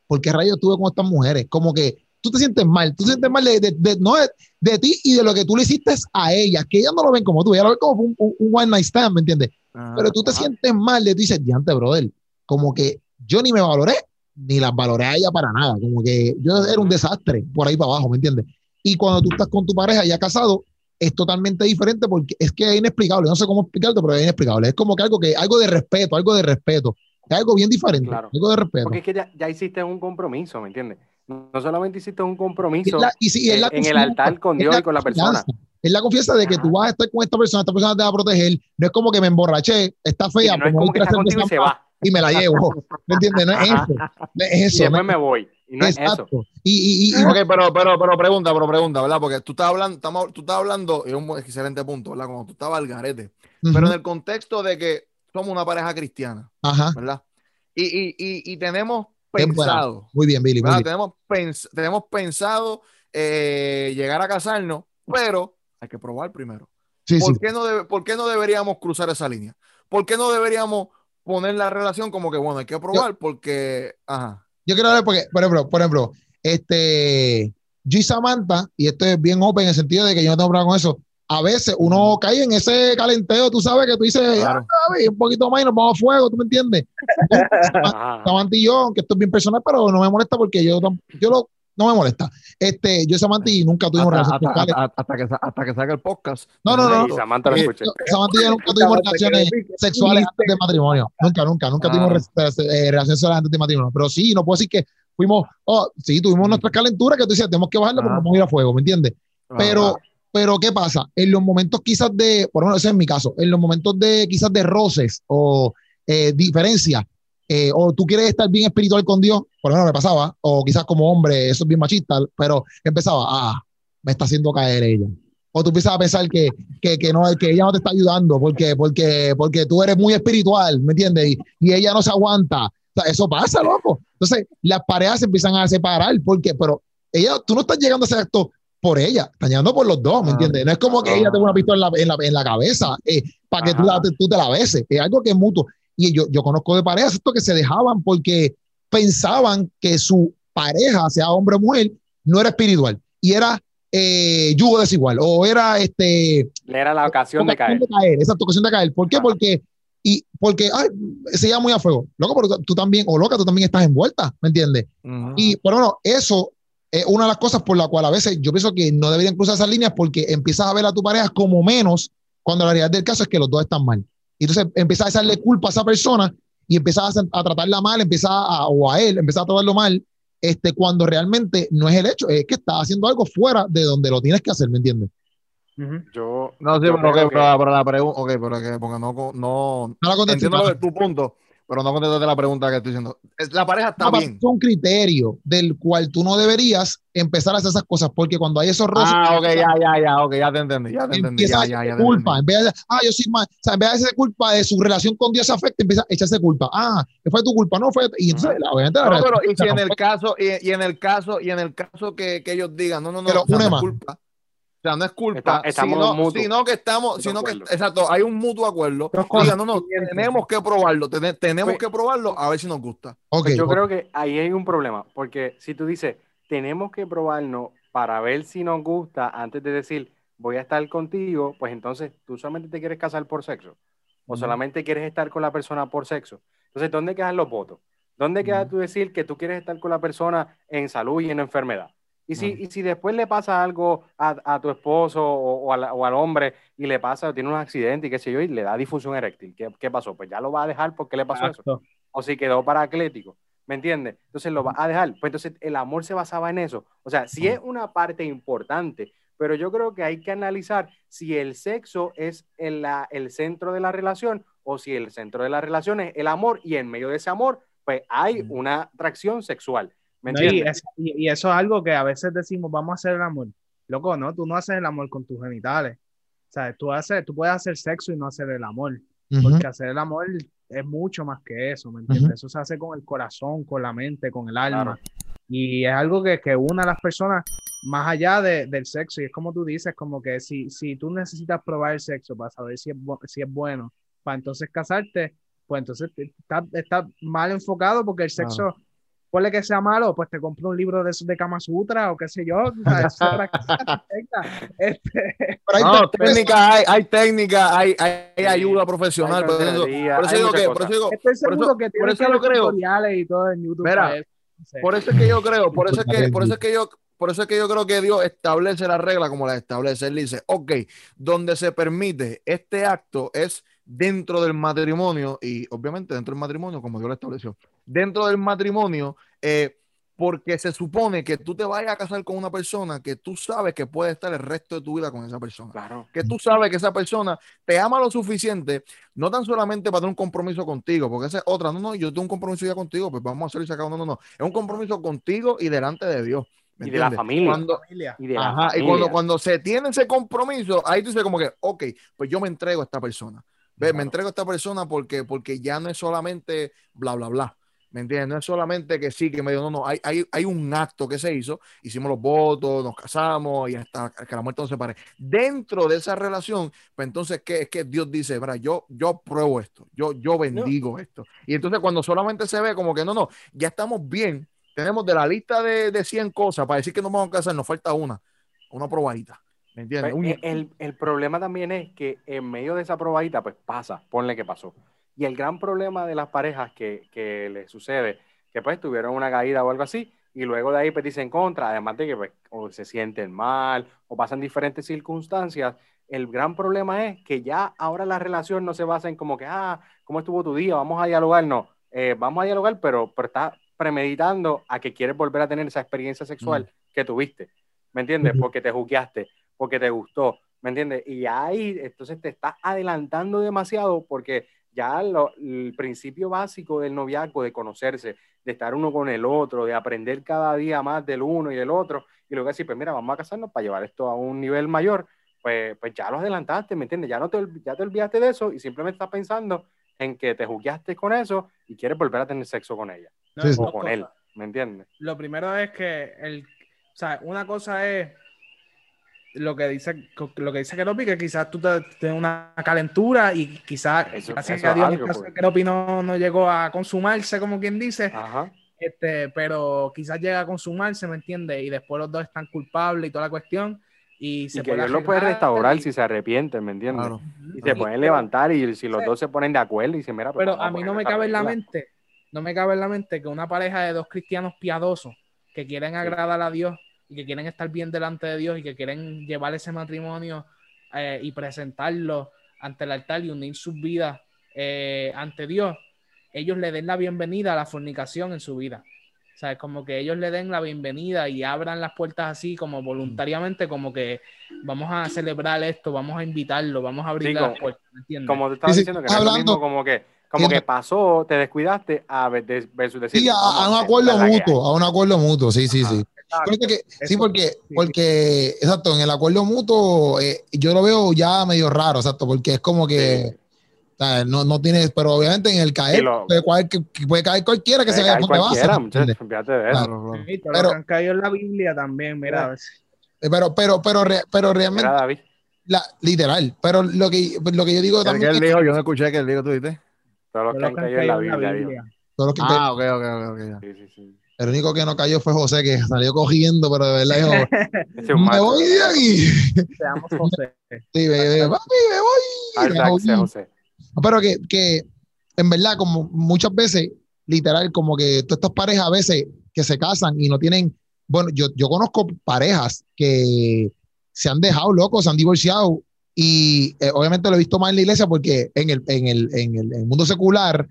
¿por qué rayos estuve con estas mujeres? Como que tú te sientes mal, tú te sientes mal de, de- de- no de, de ti y de lo que tú le hiciste a ellas, que ellas no lo ven como tú, ellas lo ven como un, un- un one night stand, ¿me entiendes? Pero tú te sientes mal de tú dices, diante, brother, como que yo ni me valoré, ni las valoré a ella para nada, como que yo era un desastre por ahí para abajo, ¿me entiendes? Y cuando tú estás con tu pareja ya casado, es totalmente diferente porque es que es inexplicable, no sé cómo explicarte, pero es inexplicable, es como que algo que, algo de respeto, algo de respeto, es algo bien diferente, Claro. algo de respeto. Porque es que ya, ya hiciste un compromiso, ¿me entiendes? No no solamente hiciste un Es compromiso la- y es en, la en el altar con es Dios y con la persona. Es la confianza de que Ajá. tú vas a estar con esta persona, esta persona te va a proteger. No es como que me emborraché, está Y fea, no es pero me como que está contigo y se va. y me la llevo. ¿Me entiendes? No es eso. No es Y eso. no después es- me voy. Y no es eso. Exacto. Y, y, y, y- Ok, pero, pero, pero pregunta, pero pregunta, ¿verdad? Porque tú estás hablando, estamos, tú estás hablando, y es un excelente punto, ¿verdad? Como tú estabas al garete. Ujú. Pero en el contexto de que somos una pareja cristiana, Ajá. ¿verdad? Y, y, y, y tenemos. Pensado, Muy bien, Billy. Muy ¿verdad? bien. Tenemos, pens- tenemos pensado eh, llegar a casarnos, pero hay que probar primero. Sí, sí. ¿Por, qué no ¿Por qué no deberíamos cruzar esa línea? ¿Por qué no deberíamos poner la relación como que, bueno, hay que probar? Porque, ajá. Yo quiero hablar porque, por ejemplo, por ejemplo, este, yo y Samantha, y esto es bien open en el sentido de que yo no tengo problema con eso. A veces uno cae en ese calenteo, tú sabes que tú dices, Claro. "Ah, un poquito más y nos vamos a fuego, ¿tú me entiendes? Samantha y yo, aunque esto es bien personal, pero no me molesta porque yo, yo lo, no me molesta. Este, yo y Samantha y nunca tuvimos Hasta, relaciones hasta- sexuales. hasta- que, hasta que salga el podcast. No, no, no. Y Samantha lo Eh, escuché. Yo- Samantha y yo nunca tuvimos relaciones sexuales antes de matrimonio. Nunca, nunca, nunca Ah. tuvimos eh, relaciones sexuales antes de matrimonio. Pero sí, no puedo decir que fuimos, oh, sí, tuvimos Mm. nuestras calenturas que tú decías, tenemos que bajarle porque nos vamos a ir a fuego, ¿me entiendes? Pero, pero ¿qué pasa? En los momentos quizás de, por lo menos ese es mi caso, en los momentos de quizás de roces o eh, diferencias, eh, o tú quieres estar bien espiritual con Dios, por lo menos me pasaba, o quizás como hombre, eso es bien machista, pero empezaba, ah, me está haciendo caer ella. O tú empiezas a pensar que, que, que, no, que ella no te está ayudando porque, porque, porque tú eres muy espiritual, ¿me entiendes? Y, y ella no se aguanta. O sea, eso pasa, loco. Entonces, las parejas se empiezan a separar porque, pero ella, tú no estás llegando a ese acto por ella, estás llegando por los dos, ¿me Ah. entiendes? No es como que Ah. ella tenga una pistola en la, en la, en la cabeza eh, para que tú, la- tú te la beses. Es algo que es mutuo. Y yo, yo conozco de parejas esto que se dejaban porque pensaban que su pareja, sea hombre o mujer, no era espiritual y era eh, yugo desigual o era este Era la ocasión de caer. caer, esa ocasión de caer. ¿Por qué? Ajá. Porque y porque ay, se llama muy a fuego. Loco, pero tú, también, o loca, tú también estás envuelta, ¿me entiendes? Ujú. Y por bueno, eso es una de las cosas por la cual a veces yo pienso que no deberían cruzar esas líneas porque empiezas a ver a tu pareja como menos cuando la realidad del caso es que los dos están mal. Y entonces empiezas a echarle culpa a esa persona y empiezas a, a tratarla mal, empiezas a, o a él, empiezas a tratarlo mal, este, cuando realmente no es el hecho, es que estás haciendo algo fuera de donde lo tienes que hacer, ¿me entiendes? Yo, No, sí, yo pero, creo ok, que- pero, pero la pregunta, ok, pero que, porque no, no, No la contesté. entiendo tu punto, pero no contestaste la pregunta que estoy diciendo. La pareja está No, bien. Es un criterio del cual tú no deberías empezar a hacer esas cosas porque cuando hay esos roces, Ah, ok, ya, ya, ya, ok, ya te entendí, ya te entendí, ya, ya, ya te culpa. entendí. En vez de, ah, yo soy mal, o sea, en vez de echarse culpa de su relación con Dios afecta, empieza a echarse culpa. Ah, fue tu culpa, no fue. Y entonces, obviamente, la No, pero y si en el caso, y, y en el caso, y en el caso que, que ellos digan, no, no, no, no culpa. O sea, no es culpa, Está- estamos sino, mutuos. sino que estamos, Mutuo sino que, exacto, hay un mutuo acuerdo. Dos Diga, no, no, tenemos que probarlo, tene- tenemos Pues- que probarlo a ver si nos gusta. Ok, Pues yo creo que ahí hay un problema, porque si tú dices, tenemos que probarnos para ver si nos gusta antes de decir, voy a estar contigo, pues entonces tú solamente te quieres casar por sexo, o solamente quieres estar con la persona por sexo. Entonces, ¿dónde quedan los votos? ¿Dónde queda Ujú. tú decir que tú quieres estar con la persona en salud y en enfermedad? Y si, y si después le pasa algo a, a tu esposo o, o a la- o al hombre y le pasa, tiene un accidente y qué sé yo, y le da difusión eréctil, ¿qué, qué pasó? Pues ya lo va a dejar porque le pasó eso o si quedó paraclético, ¿me entiendes? Entonces lo va a dejar. Pues entonces el amor se basaba en eso. O sea, sí es una parte importante, pero yo creo que hay que analizar si el sexo es el, la- el centro de la relación o si el centro de la relación es el amor y en medio de ese amor, pues hay una atracción sexual, ¿me No, y, entiendes? es- y- y eso es algo que a veces decimos, vamos a hacer el amor. Loco, no, tú no haces el amor con tus genitales. O sea, tú, haces, tú puedes hacer sexo y no hacer el amor. Ujú. Porque hacer el amor es mucho más que eso, ¿me entiendes? Eso se hace con el corazón, con la mente, con el alma. Claro. Y es algo que, que une a las personas más allá de- del sexo. Y es como tú dices, como que si, si tú necesitas probar el sexo para saber si es, si es bueno, para entonces casarte, pues entonces está, está mal enfocado porque el sexo, ponle que sea malo, pues te compro un libro de esos de Kama Sutra o qué sé yo. Este, Pero hay No, técnica hay, hay técnica, hay, hay, ayuda profesional. Hay Por eso, por eso hay digo que, por eso digo, estoy por seguro eso- que por eso que yo ver creo- tutoriales y todo en YouTube. Mira, para eso. No sé. por eso es que yo creo, por eso es que, por eso es que yo, por eso es que yo creo que Dios establece la regla como la establece. Él dice, ok, donde se permite este acto es dentro del matrimonio y obviamente dentro del matrimonio como Dios lo estableció. Dentro del matrimonio, eh, porque se supone que tú te vayas a casar con una persona que tú sabes que puede estar el resto de tu vida con esa persona. Claro. que tú sabes que esa persona te ama lo suficiente, no tan solamente para tener un compromiso contigo, porque esa es otra, no, no, yo tengo un compromiso ya contigo, pues vamos a hacerlo y sacar, no, no, no, es un compromiso contigo y delante de Dios. ¿me Y de familia. Cuando, Familia. Y de la ajá, y familia. cuando, cuando se tiene ese compromiso, ahí tú dices como que, ok, pues yo me entrego a esta persona. Ve, Me Claro. entrego a esta persona porque, porque ya no es solamente bla, bla, bla. ¿Me entiendes? No es solamente que sí, que me no, no, hay, hay, hay un acto que se hizo, hicimos los votos, nos casamos y hasta que la muerte nos separe. Dentro de esa relación, pues entonces, ¿qué es que Dios dice? Mira, yo, yo pruebo esto, yo, yo bendigo esto. Y entonces cuando solamente se ve como que no, no, ya estamos bien, tenemos de la lista de, de 100 cosas para decir que nos vamos a casar, nos falta una, una probadita. ¿Me entiendes? Pues, eh, el, el problema también es que en medio de esa probadita, pues pasa, ponle que pasó. Y el gran problema de las parejas que, que les sucede, que pues tuvieron una caída o algo así, y luego de ahí pues dicen contra, además de que pues, o se sienten mal o pasan diferentes circunstancias, el gran problema es que ya ahora la relación no se basa en como que, ah, ¿cómo estuvo tu día? Vamos a dialogar, no, Eh, vamos a dialogar, pero, pero estás premeditando a que quieres volver a tener esa experiencia sexual que tuviste, ¿me entiendes? Ujú. Porque te juzgaste, porque te gustó, ¿me entiendes? Y ahí entonces te estás adelantando demasiado porque ya lo- el principio básico del noviazgo, de conocerse, de estar uno con el otro, de aprender cada día más del uno y del otro, y luego decir, pues mira, vamos a casarnos para llevar esto a un nivel mayor, pues, pues ya lo adelantaste, ¿me entiendes? Ya, no te, ya te olvidaste de eso y simplemente estás pensando en que te juzgaste con eso y quieres volver a tener sexo con ella No, o con cosas. él, ¿me entiendes? Lo primero es que el, o sea, una cosa es lo que dice lo que dice Keropi, que quizás tú te- tienes una calentura y quizás Eso- gracias eso a es Dios en algo, el caso pues. de Keropi no, no llegó a consumarse, como quien dice, Ajá. este, pero quizás llega a consumarse, ¿me entiendes? Y después los dos están culpables y toda la cuestión. Y, se Y que puede Dios lo puede restaurar y- si se arrepienten, ¿me entiendes? Claro. Y se pueden levantar y si los dos se ponen de acuerdo y dicen, mira, pues Pero vamos a mí no me cabe en la mente, no me cabe en la mente que una pareja de dos cristianos piadosos que quieren agradar a Dios y que quieren estar bien delante de Dios y que quieren llevar ese matrimonio eh, y presentarlo ante el altar y unir sus vidas eh, ante Dios, ellos le den la bienvenida a la fornicación en su vida. O sea, es como que ellos le den la bienvenida y abran las puertas así como voluntariamente, como que vamos a celebrar esto, vamos a invitarlo, vamos a abrir Sí, las como- puertas, ¿me entiendes? Como te estaba diciendo, que no es lo mismo como que, como que pasó, te descuidaste, a ver- de- versus decir. Sí, a, un acuerdo mutuo, a un acuerdo mutuo, sí, sí, sí. Exacto. Por eso que- sí, porque, sí. porque, exacto, en el acuerdo mutuo, eh, yo lo veo ya medio raro, exacto, porque es como que, o sea, no, no tiene, pero obviamente en el caer, Sí, lo- puede, caer, que- que puede caer cualquiera que se vaya debajo. cualquiera, muchachos, fíjate de eso. Claro. Sí, Pero- lo que han caído en la Biblia también, mira. Pero, pero, pero, re- pero realmente, Era David. la, literal. Pero lo que, lo que yo digo ¿Qué también él es dijo? Yo no escuché que él dijo, tú dices. Todos los que han caído en la Biblia, digo. todo lo que- Ah, ok, ok, ok. Sí, sí, sí. El único que no cayó fue José, que salió cogiendo, pero de verdad dijo, me voy de aquí. Seamos José. Sí, me- me- papi, me voy. Hashtag sé José. Pero que, que, en verdad, como muchas veces, literal, como que todas estas parejas a veces que se casan y no tienen, bueno, yo, yo conozco parejas que se han dejado locos, se han divorciado y eh, obviamente lo he visto más en la iglesia porque en el, en el, en el, en el mundo secular,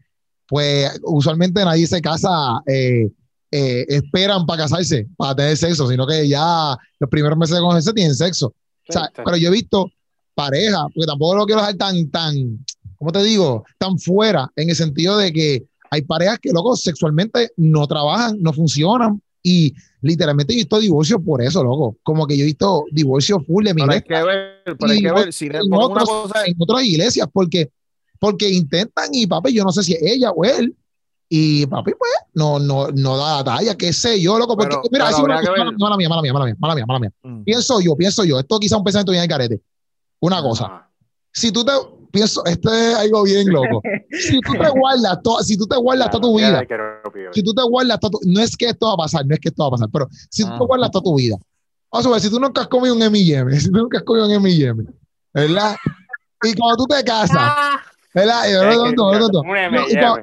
pues usualmente nadie se casa, eh, eh, esperan para casarse, para tener sexo, sino que ya los primeros meses de conocerse tienen sexo. O sea, Sí, pero yo he visto parejas, porque tampoco lo quiero dejar tan, tan, ¿cómo te digo? Tan fuera, en el sentido de que hay parejas que, loco, sexualmente no trabajan, no funcionan, y literalmente he visto divorcios por eso, loco. Como que yo he visto divorcios full de mi Pero hay que ver, pero hay que ver si en otros- cosa en otras iglesias, porque, porque intentan, y papi, yo no sé si es ella o él, y papi, pues, no, no, no da la talla, qué sé yo, loco, porque, Pero- mira, eso es que mala mía, mala mía, mala mía, mala mía, mala mía. Mm. Pienso yo, pienso yo, esto quizá un pensamiento bien de carete. Una cosa, si tú te pienso, esto es algo bien loco. Si tú te guardas, to- si tú te guardas toda tu vida, si tú te guardas toda tu, no es que esto va a pasar, no es que esto va a pasar, pero si tú Ah. te guardas toda tu vida, vamos a ver, si tú nunca has comido un M&M, si tú nunca has comido un M&M, ¿verdad? Y cuando tú te casas, ¿verdad?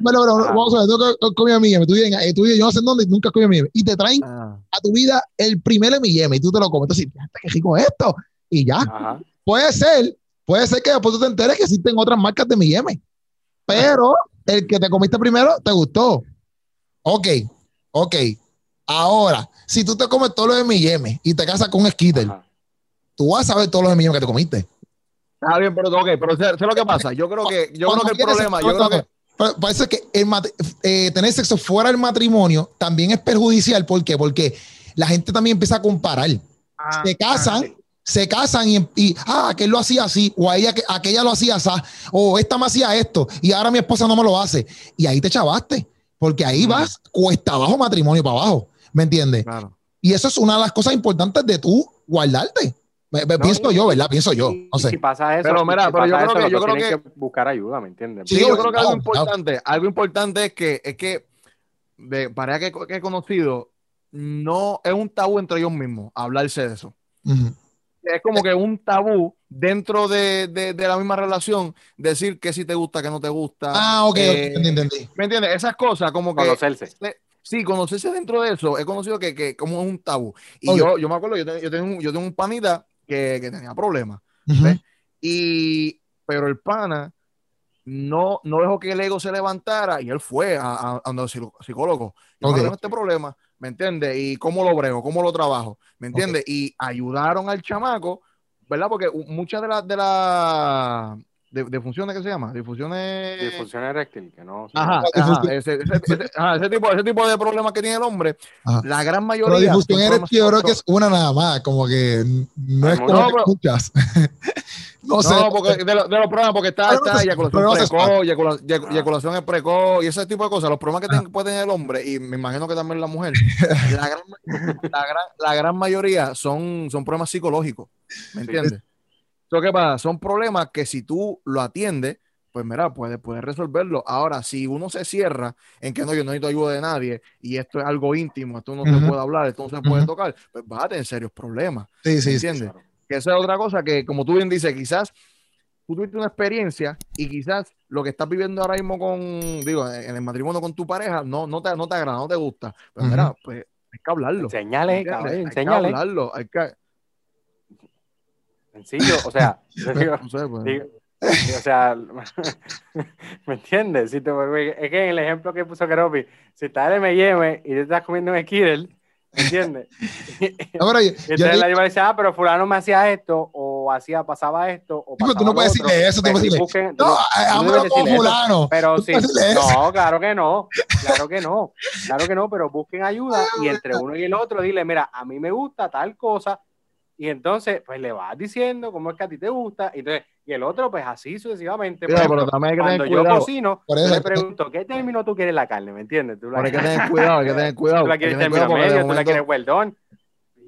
Bueno, vamos a ver, has comido M&M, tú vives, en- tú vives, yo no sé dónde, y nunca has comido M&M, y te traen Ah. a tu vida el primer M&M y tú te lo comes, entonces, qué rico es esto, y ya. Ajá. Puede ser, puede ser que después tú te enteres que existen otras marcas de M&M. Pero el que te comiste primero te gustó. Ok, ok. Ahora, si tú te comes todos los M&M y te casas con un Skitter, tú vas a saber todos los M&M que te comiste. Está bien, pero ok, pero sé, sé lo que pasa. Yo creo que, yo creo que el problema, yo creo que Pero Parece que el eh, tener sexo fuera del matrimonio también es perjudicial. ¿Por qué? Porque la gente también empieza a comparar. Ah, se casan, ah, sí. se casan y, y, ah, aquel lo hacía así, o a ella, que- aquella lo hacía así, o esta me hacía esto, y ahora mi esposa no me lo hace. Y ahí te chavaste, porque ahí Mm. vas cuesta abajo matrimonio para abajo, ¿me entiendes? claro. Y eso es una de las cosas importantes de tú guardarte. Me- me- No, pienso yo, ¿verdad? Pienso yo, no y Si sé. pasa eso, Pero si mira, pero yo creo eso, que- yo creo tienen que- buscar ayuda, ¿me entiendes? Sí, Sí, yo creo que algo importante, algo importante es que es que de pareja que, que he conocido, no es un tabú entre ellos mismos hablarse de eso. Es como que un tabú dentro de, de- de la misma relación, decir que si te gusta, que no te gusta. Ah, ok, Eh, entendí, entendí. ¿Me entiendes? Esas cosas como que... Conocerse. Sí, conocerse dentro de eso, he conocido que, que como es un tabú. Y yo, yo me acuerdo, yo, te- yo tengo, un- yo tengo un panita que, que tenía problemas. Y, pero el pana no, no dejó que el ego se levantara y él fue a, a, psico- psicólogo. Yo Ok. tengo este problema, ¿me entiendes? Y cómo lo brego, cómo lo trabajo, ¿me entiendes? Y ayudaron al chamaco, ¿verdad? Porque muchas de las de las de, de funciones que se llama, difusiones Disfunción eréctil, que no. Ajá, ajá, difusión. ese, ese- ese- ajá, ese tipo, ese tipo de problemas que tiene el hombre, Ajá. la gran Pero mayoría. difusión eres problemas yo creo que es una nada más, como que no es No, como que pero- muchas. no sé. No, porque de, lo- de los problemas, porque está, Pero no está eyaculación pero no precoz, eyac- Ah. eyaculación es precoz y ese tipo de cosas. Los problemas que ten- puede tener el hombre, y me imagino que también la mujer, la gran, la gran, la gran mayoría son, son problemas psicológicos. ¿Me Sí. Entonces, ¿qué pasa? Son problemas que si tú lo atiendes, pues mira, puedes, puedes resolverlo. Ahora, si uno se cierra en que no, yo no necesito ayuda de nadie y esto es algo íntimo, esto no se Ujú. puede hablar, esto no se puede tocar, pues vas a tener serios problemas. Sí, ¿Me sí, sí. entiendes? Claro. Que esa es otra cosa que, como tú bien dices, quizás tú tuviste una experiencia y quizás lo que estás viviendo ahora mismo con, digo, en el matrimonio con tu pareja, no, no, te, no te agrada, no te gusta. Pero Ujú. mira, pues hay que hablarlo. Enseñale, ¿entiendes? cabrón, Hay que hablarlo. Hay que, Sencillo, o sea, digo, pues, digo, o sea, ¿me entiendes? Si te, es que en el ejemplo que puso Keropi, si estás en el M&M y te estás comiendo un Skittle, ¿me entiendes? Yo- Y entonces digo- la lleva dice, ah, pero fulano me hacía esto, o hacía, pasaba esto, o Sí, pero tú pasaba no puedes otro. decirle eso, tú Pues puedes decirle, busquen- tú No, no- tú no eso. fulano. Pero Tú sí, puedes no, claro que no, claro que no, claro que no, pero busquen ayuda y entre uno y el otro dile, mira, a mí me gusta tal cosa y entonces pues le vas diciendo cómo es que a ti te gusta y entonces y el otro pues así sucesivamente. Mira, pero también cuando yo cuidado. cocino, yo le pregunto, ¿qué término tú quieres la carne? ¿Me entiendes? Tú la, Pero hay que tener cuidado, hay que tener cuidado. tú la quieres término medio, tú la momento- quieres done.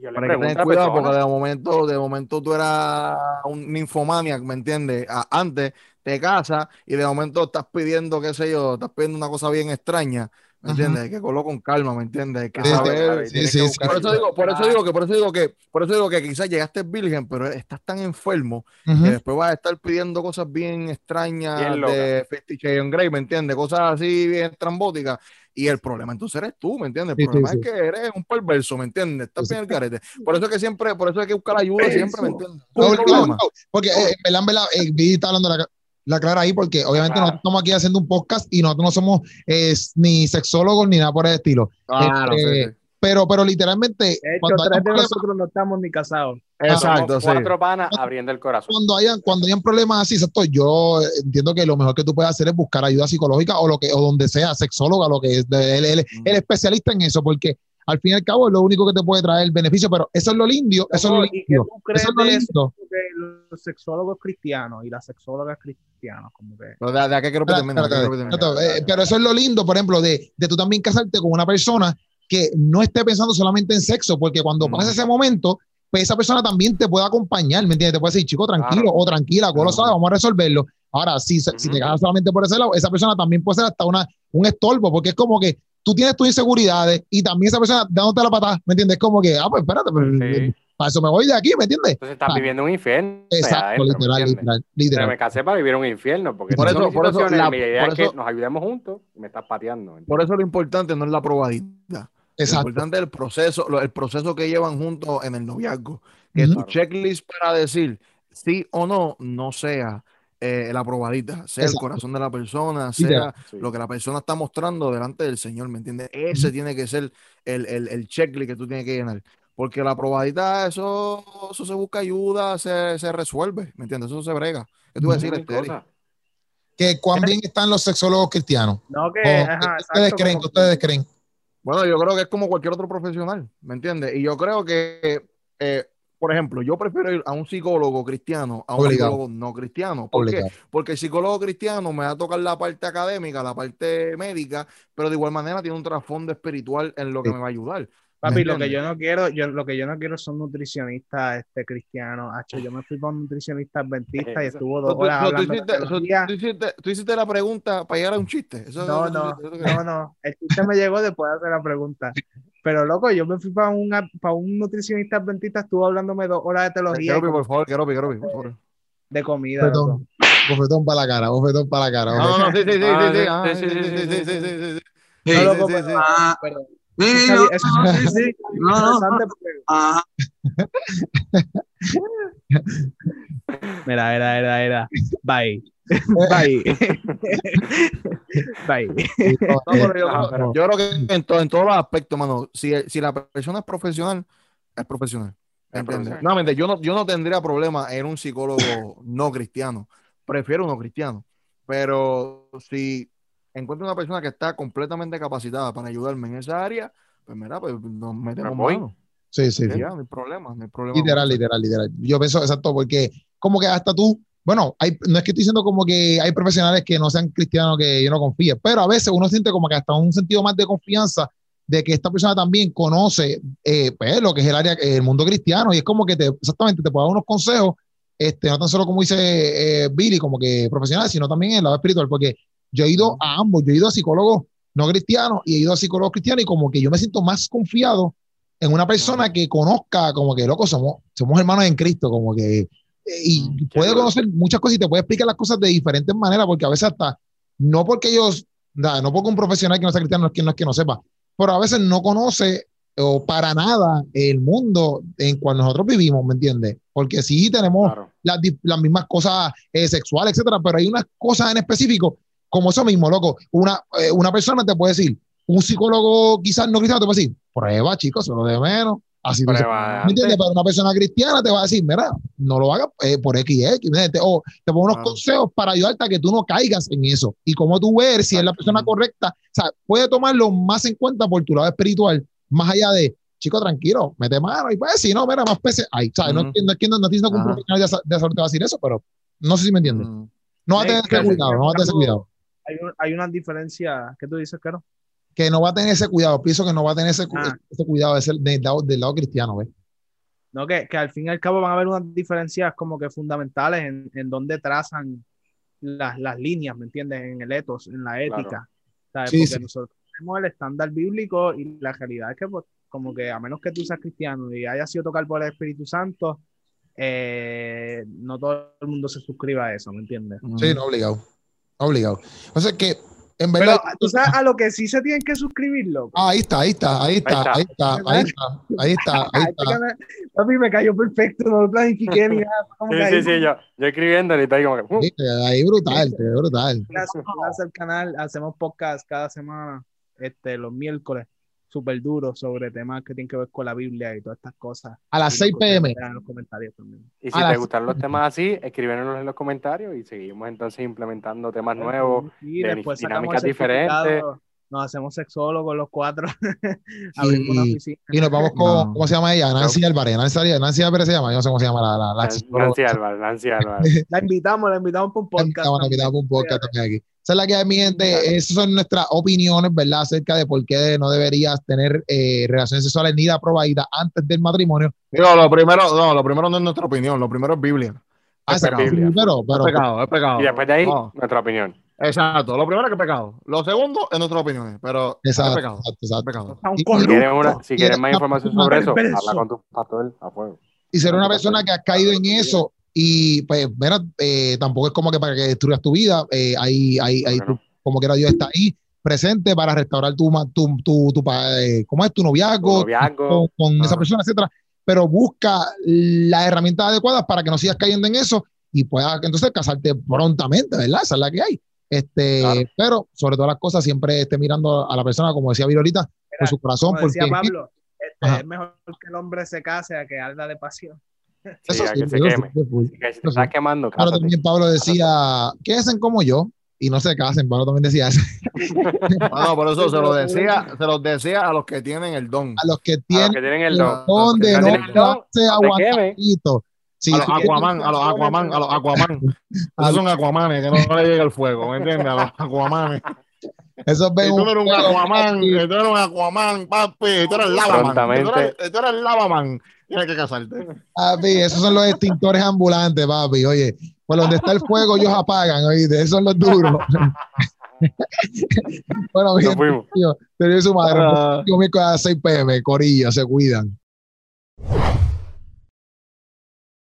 Yo le que tener cuidado persona. porque de momento, de momento tú eras un ninfomaniac, ¿me entiendes? Antes te casas y de momento estás pidiendo, qué sé yo, estás pidiendo una cosa bien extraña, ¿me entiendes? Hay que cogerlo con calma, ¿me entiendes? Hay que Sí, sí, saber. sí, sí, que Por eso digo, por eso digo que, por eso digo que, por eso digo que quizás llegaste virgen, pero estás tan enfermo Ujú. que después vas a estar pidiendo cosas bien extrañas Bien de Fifty Grey, ¿me entiendes? Cosas así bien estrambóticas. Y el problema entonces eres tú, ¿me entiendes? El problema sí. es que eres un perverso, ¿me entiendes? Estás Sí, bien el carete. Por eso es que siempre, por eso hay que buscar ayuda siempre, ¿me entiendes? No último, problema. porque eh, en verdad, en verdad, eh, Vidi está hablando la, la clara ahí, porque obviamente Claro. nosotros estamos aquí haciendo un podcast y nosotros no somos eh, ni sexólogos ni nada por el estilo. Claro, sí, Este, sí. Pero, pero literalmente, De hecho, cuando tres de nosotros no estamos ni casados. Exacto, Somos sí. cuatro panas abriendo el corazón. cuando hayan, cuando hayan problemas así, exacto, yo entiendo que lo mejor que tú puedes hacer es buscar ayuda psicológica o lo que, o donde sea, sexóloga, lo que es, de- él, él- Mm. él es especialista en eso, porque al fin y al cabo es lo único que te puede traer beneficio, pero eso es lo lindo, eso es lo ¿Y qué lindo, eso es lo lindo. Que los sexólogos cristianos y las sexólogas cristianas, como que... Pero de, de termine, de espérate, eh, pero eso es lo lindo, por ejemplo, de, de tú también casarte con una persona que no esté pensando solamente en sexo, porque cuando Mm. pasa ese momento, pues esa persona también te puede acompañar, ¿me entiendes? Te puede decir, chico, tranquilo Claro. o tranquila, ¿cómo lo Claro. sabes? Vamos a resolverlo. Ahora, si, se- si te casas solamente por ese lado, esa persona también puede ser hasta una, un estorbo, porque es como que tú tienes tus inseguridades y también esa persona dándote la patada, ¿me entiendes? Es como que, ah, pues espérate, pues, Sí. para eso me voy de aquí, ¿me entiendes? Entonces estás Ah. viviendo un infierno. Exacto, adentro, ¿me literal, literal, O sea, literal. me casé para vivir un infierno, porque Por eso- por eso la- mi idea por es eso- que nos ayudemos juntos y me estás pateando. ¿me Por eso lo importante no es la probadita. Lo Exacto. importante es el proceso, lo- el proceso que llevan juntos en el noviazgo. Que Ujú. tu checklist para decir sí o no no sea eh, la probadita, sea el corazón de la persona, sea Sí. lo que la persona está mostrando delante del Señor, ¿me entiendes? Ese tiene que ser el, el, el checklist que tú tienes que llenar. Porque la probadita, eso, eso se busca ayuda, se, se resuelve, ¿me entiendes? Eso se brega. ¿Qué tú vas a decir. Que cuán bien están los sexólogos cristianos. No, que... O, ajá, ¿Qué ustedes exacto, creen? como ¿Qué ustedes creen? Bueno, yo creo que es como cualquier otro profesional, ¿me entiendes? Y yo creo que, eh, por ejemplo, yo prefiero ir a un psicólogo cristiano a un Obligado. psicólogo no cristiano. ¿Por qué? Porque el psicólogo cristiano me va a tocar la parte académica, la parte médica, pero de igual manera tiene un trasfondo espiritual en lo que Sí. me va a ayudar. Papi, ¿Me lo que yo no quiero, yo, lo que yo no quiero son nutricionistas este, cristianos. Hacho, yo me fui para un nutricionista adventista y estuvo dos horas hablando hiciste, tú hiciste- tú hiciste la pregunta para llegar a un chiste. Eso- No, eso- no, eso- eso- no, no. El chiste me llegó después de hacer la pregunta. Pero loco, yo me fui para, para un nutricionista adventista, estuvo hablándome dos horas de teología. Por favor, Queropi, Queropi, por favor. De comida. Bofetón, bofetón para la cara, bofetón para la cara. No, no, sí, sí, sí, sí, sí, sí, sí, No, loco, Mira, mira, mira, mira. Bye. Bye. Bye. No, pero yo, No, creo- pero- yo creo que en, to- en todos los aspectos, mano, si, si la persona es profesional, es profesional. Es ¿Entiendes? profesional. Nuevamente, yo no, yo no tendría problema en un psicólogo no cristiano. Prefiero uno cristiano. Pero si encuentro una persona que está completamente capacitada para ayudarme en esa área, pues mira, pues nos metemos voy. mano. Sí, sí, sí. Ya, no hay problema, no hay problema. Literal, literal, literal. Yo pienso exacto, porque como que hasta tú, bueno, hay, no es que estoy diciendo como que hay profesionales que no sean cristianos que yo no confíe, pero a veces uno siente como que hasta un sentido más de confianza de que esta persona también conoce eh, pues, lo que es el área, el mundo cristiano, y es como que te, exactamente te puede dar unos consejos, este, no tan solo como dice eh, Billy, como que profesional, sino también en el lado espiritual, porque yo he ido a ambos, yo he ido a psicólogos no cristianos y he ido a psicólogos cristianos y como que yo me siento más confiado en una persona que conozca, como que, loco, somos, somos hermanos en Cristo, como que, y Mm, puede conocer muchas cosas y te puede explicar las cosas de diferentes maneras, porque a veces hasta, no porque ellos, no porque un profesional que no sea cristiano no es que no, es que no sepa, pero a veces no conoce o para nada el mundo en cual nosotros vivimos, ¿me entiendes? Porque sí tenemos Claro. las, las mismas cosas eh, sexuales, etcétera, pero hay unas cosas en específico, como eso mismo, loco. Una, eh, una persona te puede decir, un psicólogo quizás no cristiano te puede decir, prueba, chicos, solo de menos. Así ¿Me entiendes? Pero una persona cristiana te va a decir, mira, no lo hagas eh, por X y X, o te pongo unos Claro. consejos para ayudarte a que tú no caigas en eso. Y cómo tú ver si es la persona correcta, o sea, puede tomarlo más en cuenta por tu lado espiritual, más allá de, chico, tranquilo, mete mano y pues si no, mira, más peces hay. ¿sabes? No Ujú. entiendo, no entiendo, no diciendo que un profesional de, sa- de salud te va a decir eso, pero no sé si me entiendes. Mm. No va a tener cuidado, no va a tener ese cuidado. Hay, un- hay una diferencia. ¿Qué tú dices, Caro? Que no va a tener ese cuidado, pienso que no va a tener ese, Ah. ese cuidado de ser del lado, del lado cristiano, ¿ves? ¿no? Que, que al fin y al cabo van a haber unas diferencias como que fundamentales en, en dónde trazan las, las líneas, ¿me entiendes? En el ethos, en la ética. ¿sabes? Sí, Porque sí. nosotros tenemos el estándar bíblico y la realidad es que, pues, como que a menos que tú seas cristiano y hayas sido tocado por el Espíritu Santo, eh, no todo el mundo se suscriba a eso, ¿me entiendes? Sí, no, obligado. Obligado. O sea que, en Pero verdad. tú sabes a lo que sí se tienen que suscribir, loco. Ah, ahí está, ahí está, ahí está, ahí está, ahí está, ahí está, ahí está. Papi, me cayó perfecto, no lo planifiqué ni nada. Sí, sí, ahí sí, yo, yo escribiéndole y tal, como que. uh, Sí, Ahí brutal, brutal. Gracias, gracias al canal. Hacemos podcast cada semana, este, los miércoles, súper duros sobre temas que tienen que ver con la Biblia y todas estas cosas. A las Y 6 lo pm. En los comentarios también. Y si A te gustan los temas así, escríbenos en los comentarios y seguimos entonces implementando temas nuevos. De dinámicas diferentes. Nos hacemos sexólogos los cuatro. Abrimos una Y, oficina. y nos vamos con, No. ¿cómo se llama ella? Nancy Álvarez. Nancy, Nancy Álvarez se llama, yo no sé cómo se llama la, la, la Nancy. Álvarez, Nancy Álvarez. La invitamos, la invitamos por un podcast. Estamos también. invitados para un podcast también aquí. Esa es la que hay, mi gente. Esas son nuestras opiniones, ¿verdad? Acerca de por qué no deberías tener eh, relaciones sexuales ni la probaída antes del matrimonio. Digo, lo primero, no, lo primero no es nuestra opinión, lo primero es Biblia. Ah, Es. Biblia. pero, Es pero, pecado, es pecado. Y después de ahí, No, nuestra opinión. Exacto, lo primero es que es pecado. Lo segundo es nuestras opiniones, pero exacto, es pecado. exacto, Es exacto. pecado. Si quieres, una, si quieres más información sobre eso, habla con tu pastor a fuego. y ser una persona que ha caído en eso y pues mira, eh, tampoco es como que para que destruyas tu vida, eh, ahí, ahí, ahí tú- como quiera Dios está ahí presente para restaurar tu, ma- tu, tu, tu, pa- eh, ¿cómo es? tu noviazgo, Tu noviazgo. con, con esa persona, etcétera, pero busca las herramientas adecuadas para que no sigas cayendo en eso y puedas entonces casarte prontamente, ¿verdad? Esa es la que hay. Este, Claro. pero sobre todas las cosas siempre esté mirando a la persona, como decía Viro ahorita, por su corazón, Como decía porque Pablo, este, es mejor que el hombre se case a que arda de pasión. Sí, eso sí, que se queme. sí. Que si te estás quemando, Pero cásate. también Pablo decía, quédense como yo y no se casen. Pablo también decía eso. No, por eso se lo decía, se los decía a los que tienen el don. A los que A los tienen que tienen el el don. don de no tienen no aguantadito. Sí, a los Aquaman, a los Aquaman, a los Aquaman. Esos son Aquamanes, que no le llega el fuego, ¿me entiendes? A los Aquamanes. esos Si ven tú no eres un Aquaman, tú eres un Aquaman, papi, tú eres Lavaman. Tú eres, tú eres Lavaman, tienes que casarte. Papi, esos son los extintores ambulantes, papi. Oye, por donde está el fuego, ellos apagan, oíste. Esos son los duros. bueno, fuimos. tío, te dio su madre. Yo me a 6 pm, Corillo, se cuidan.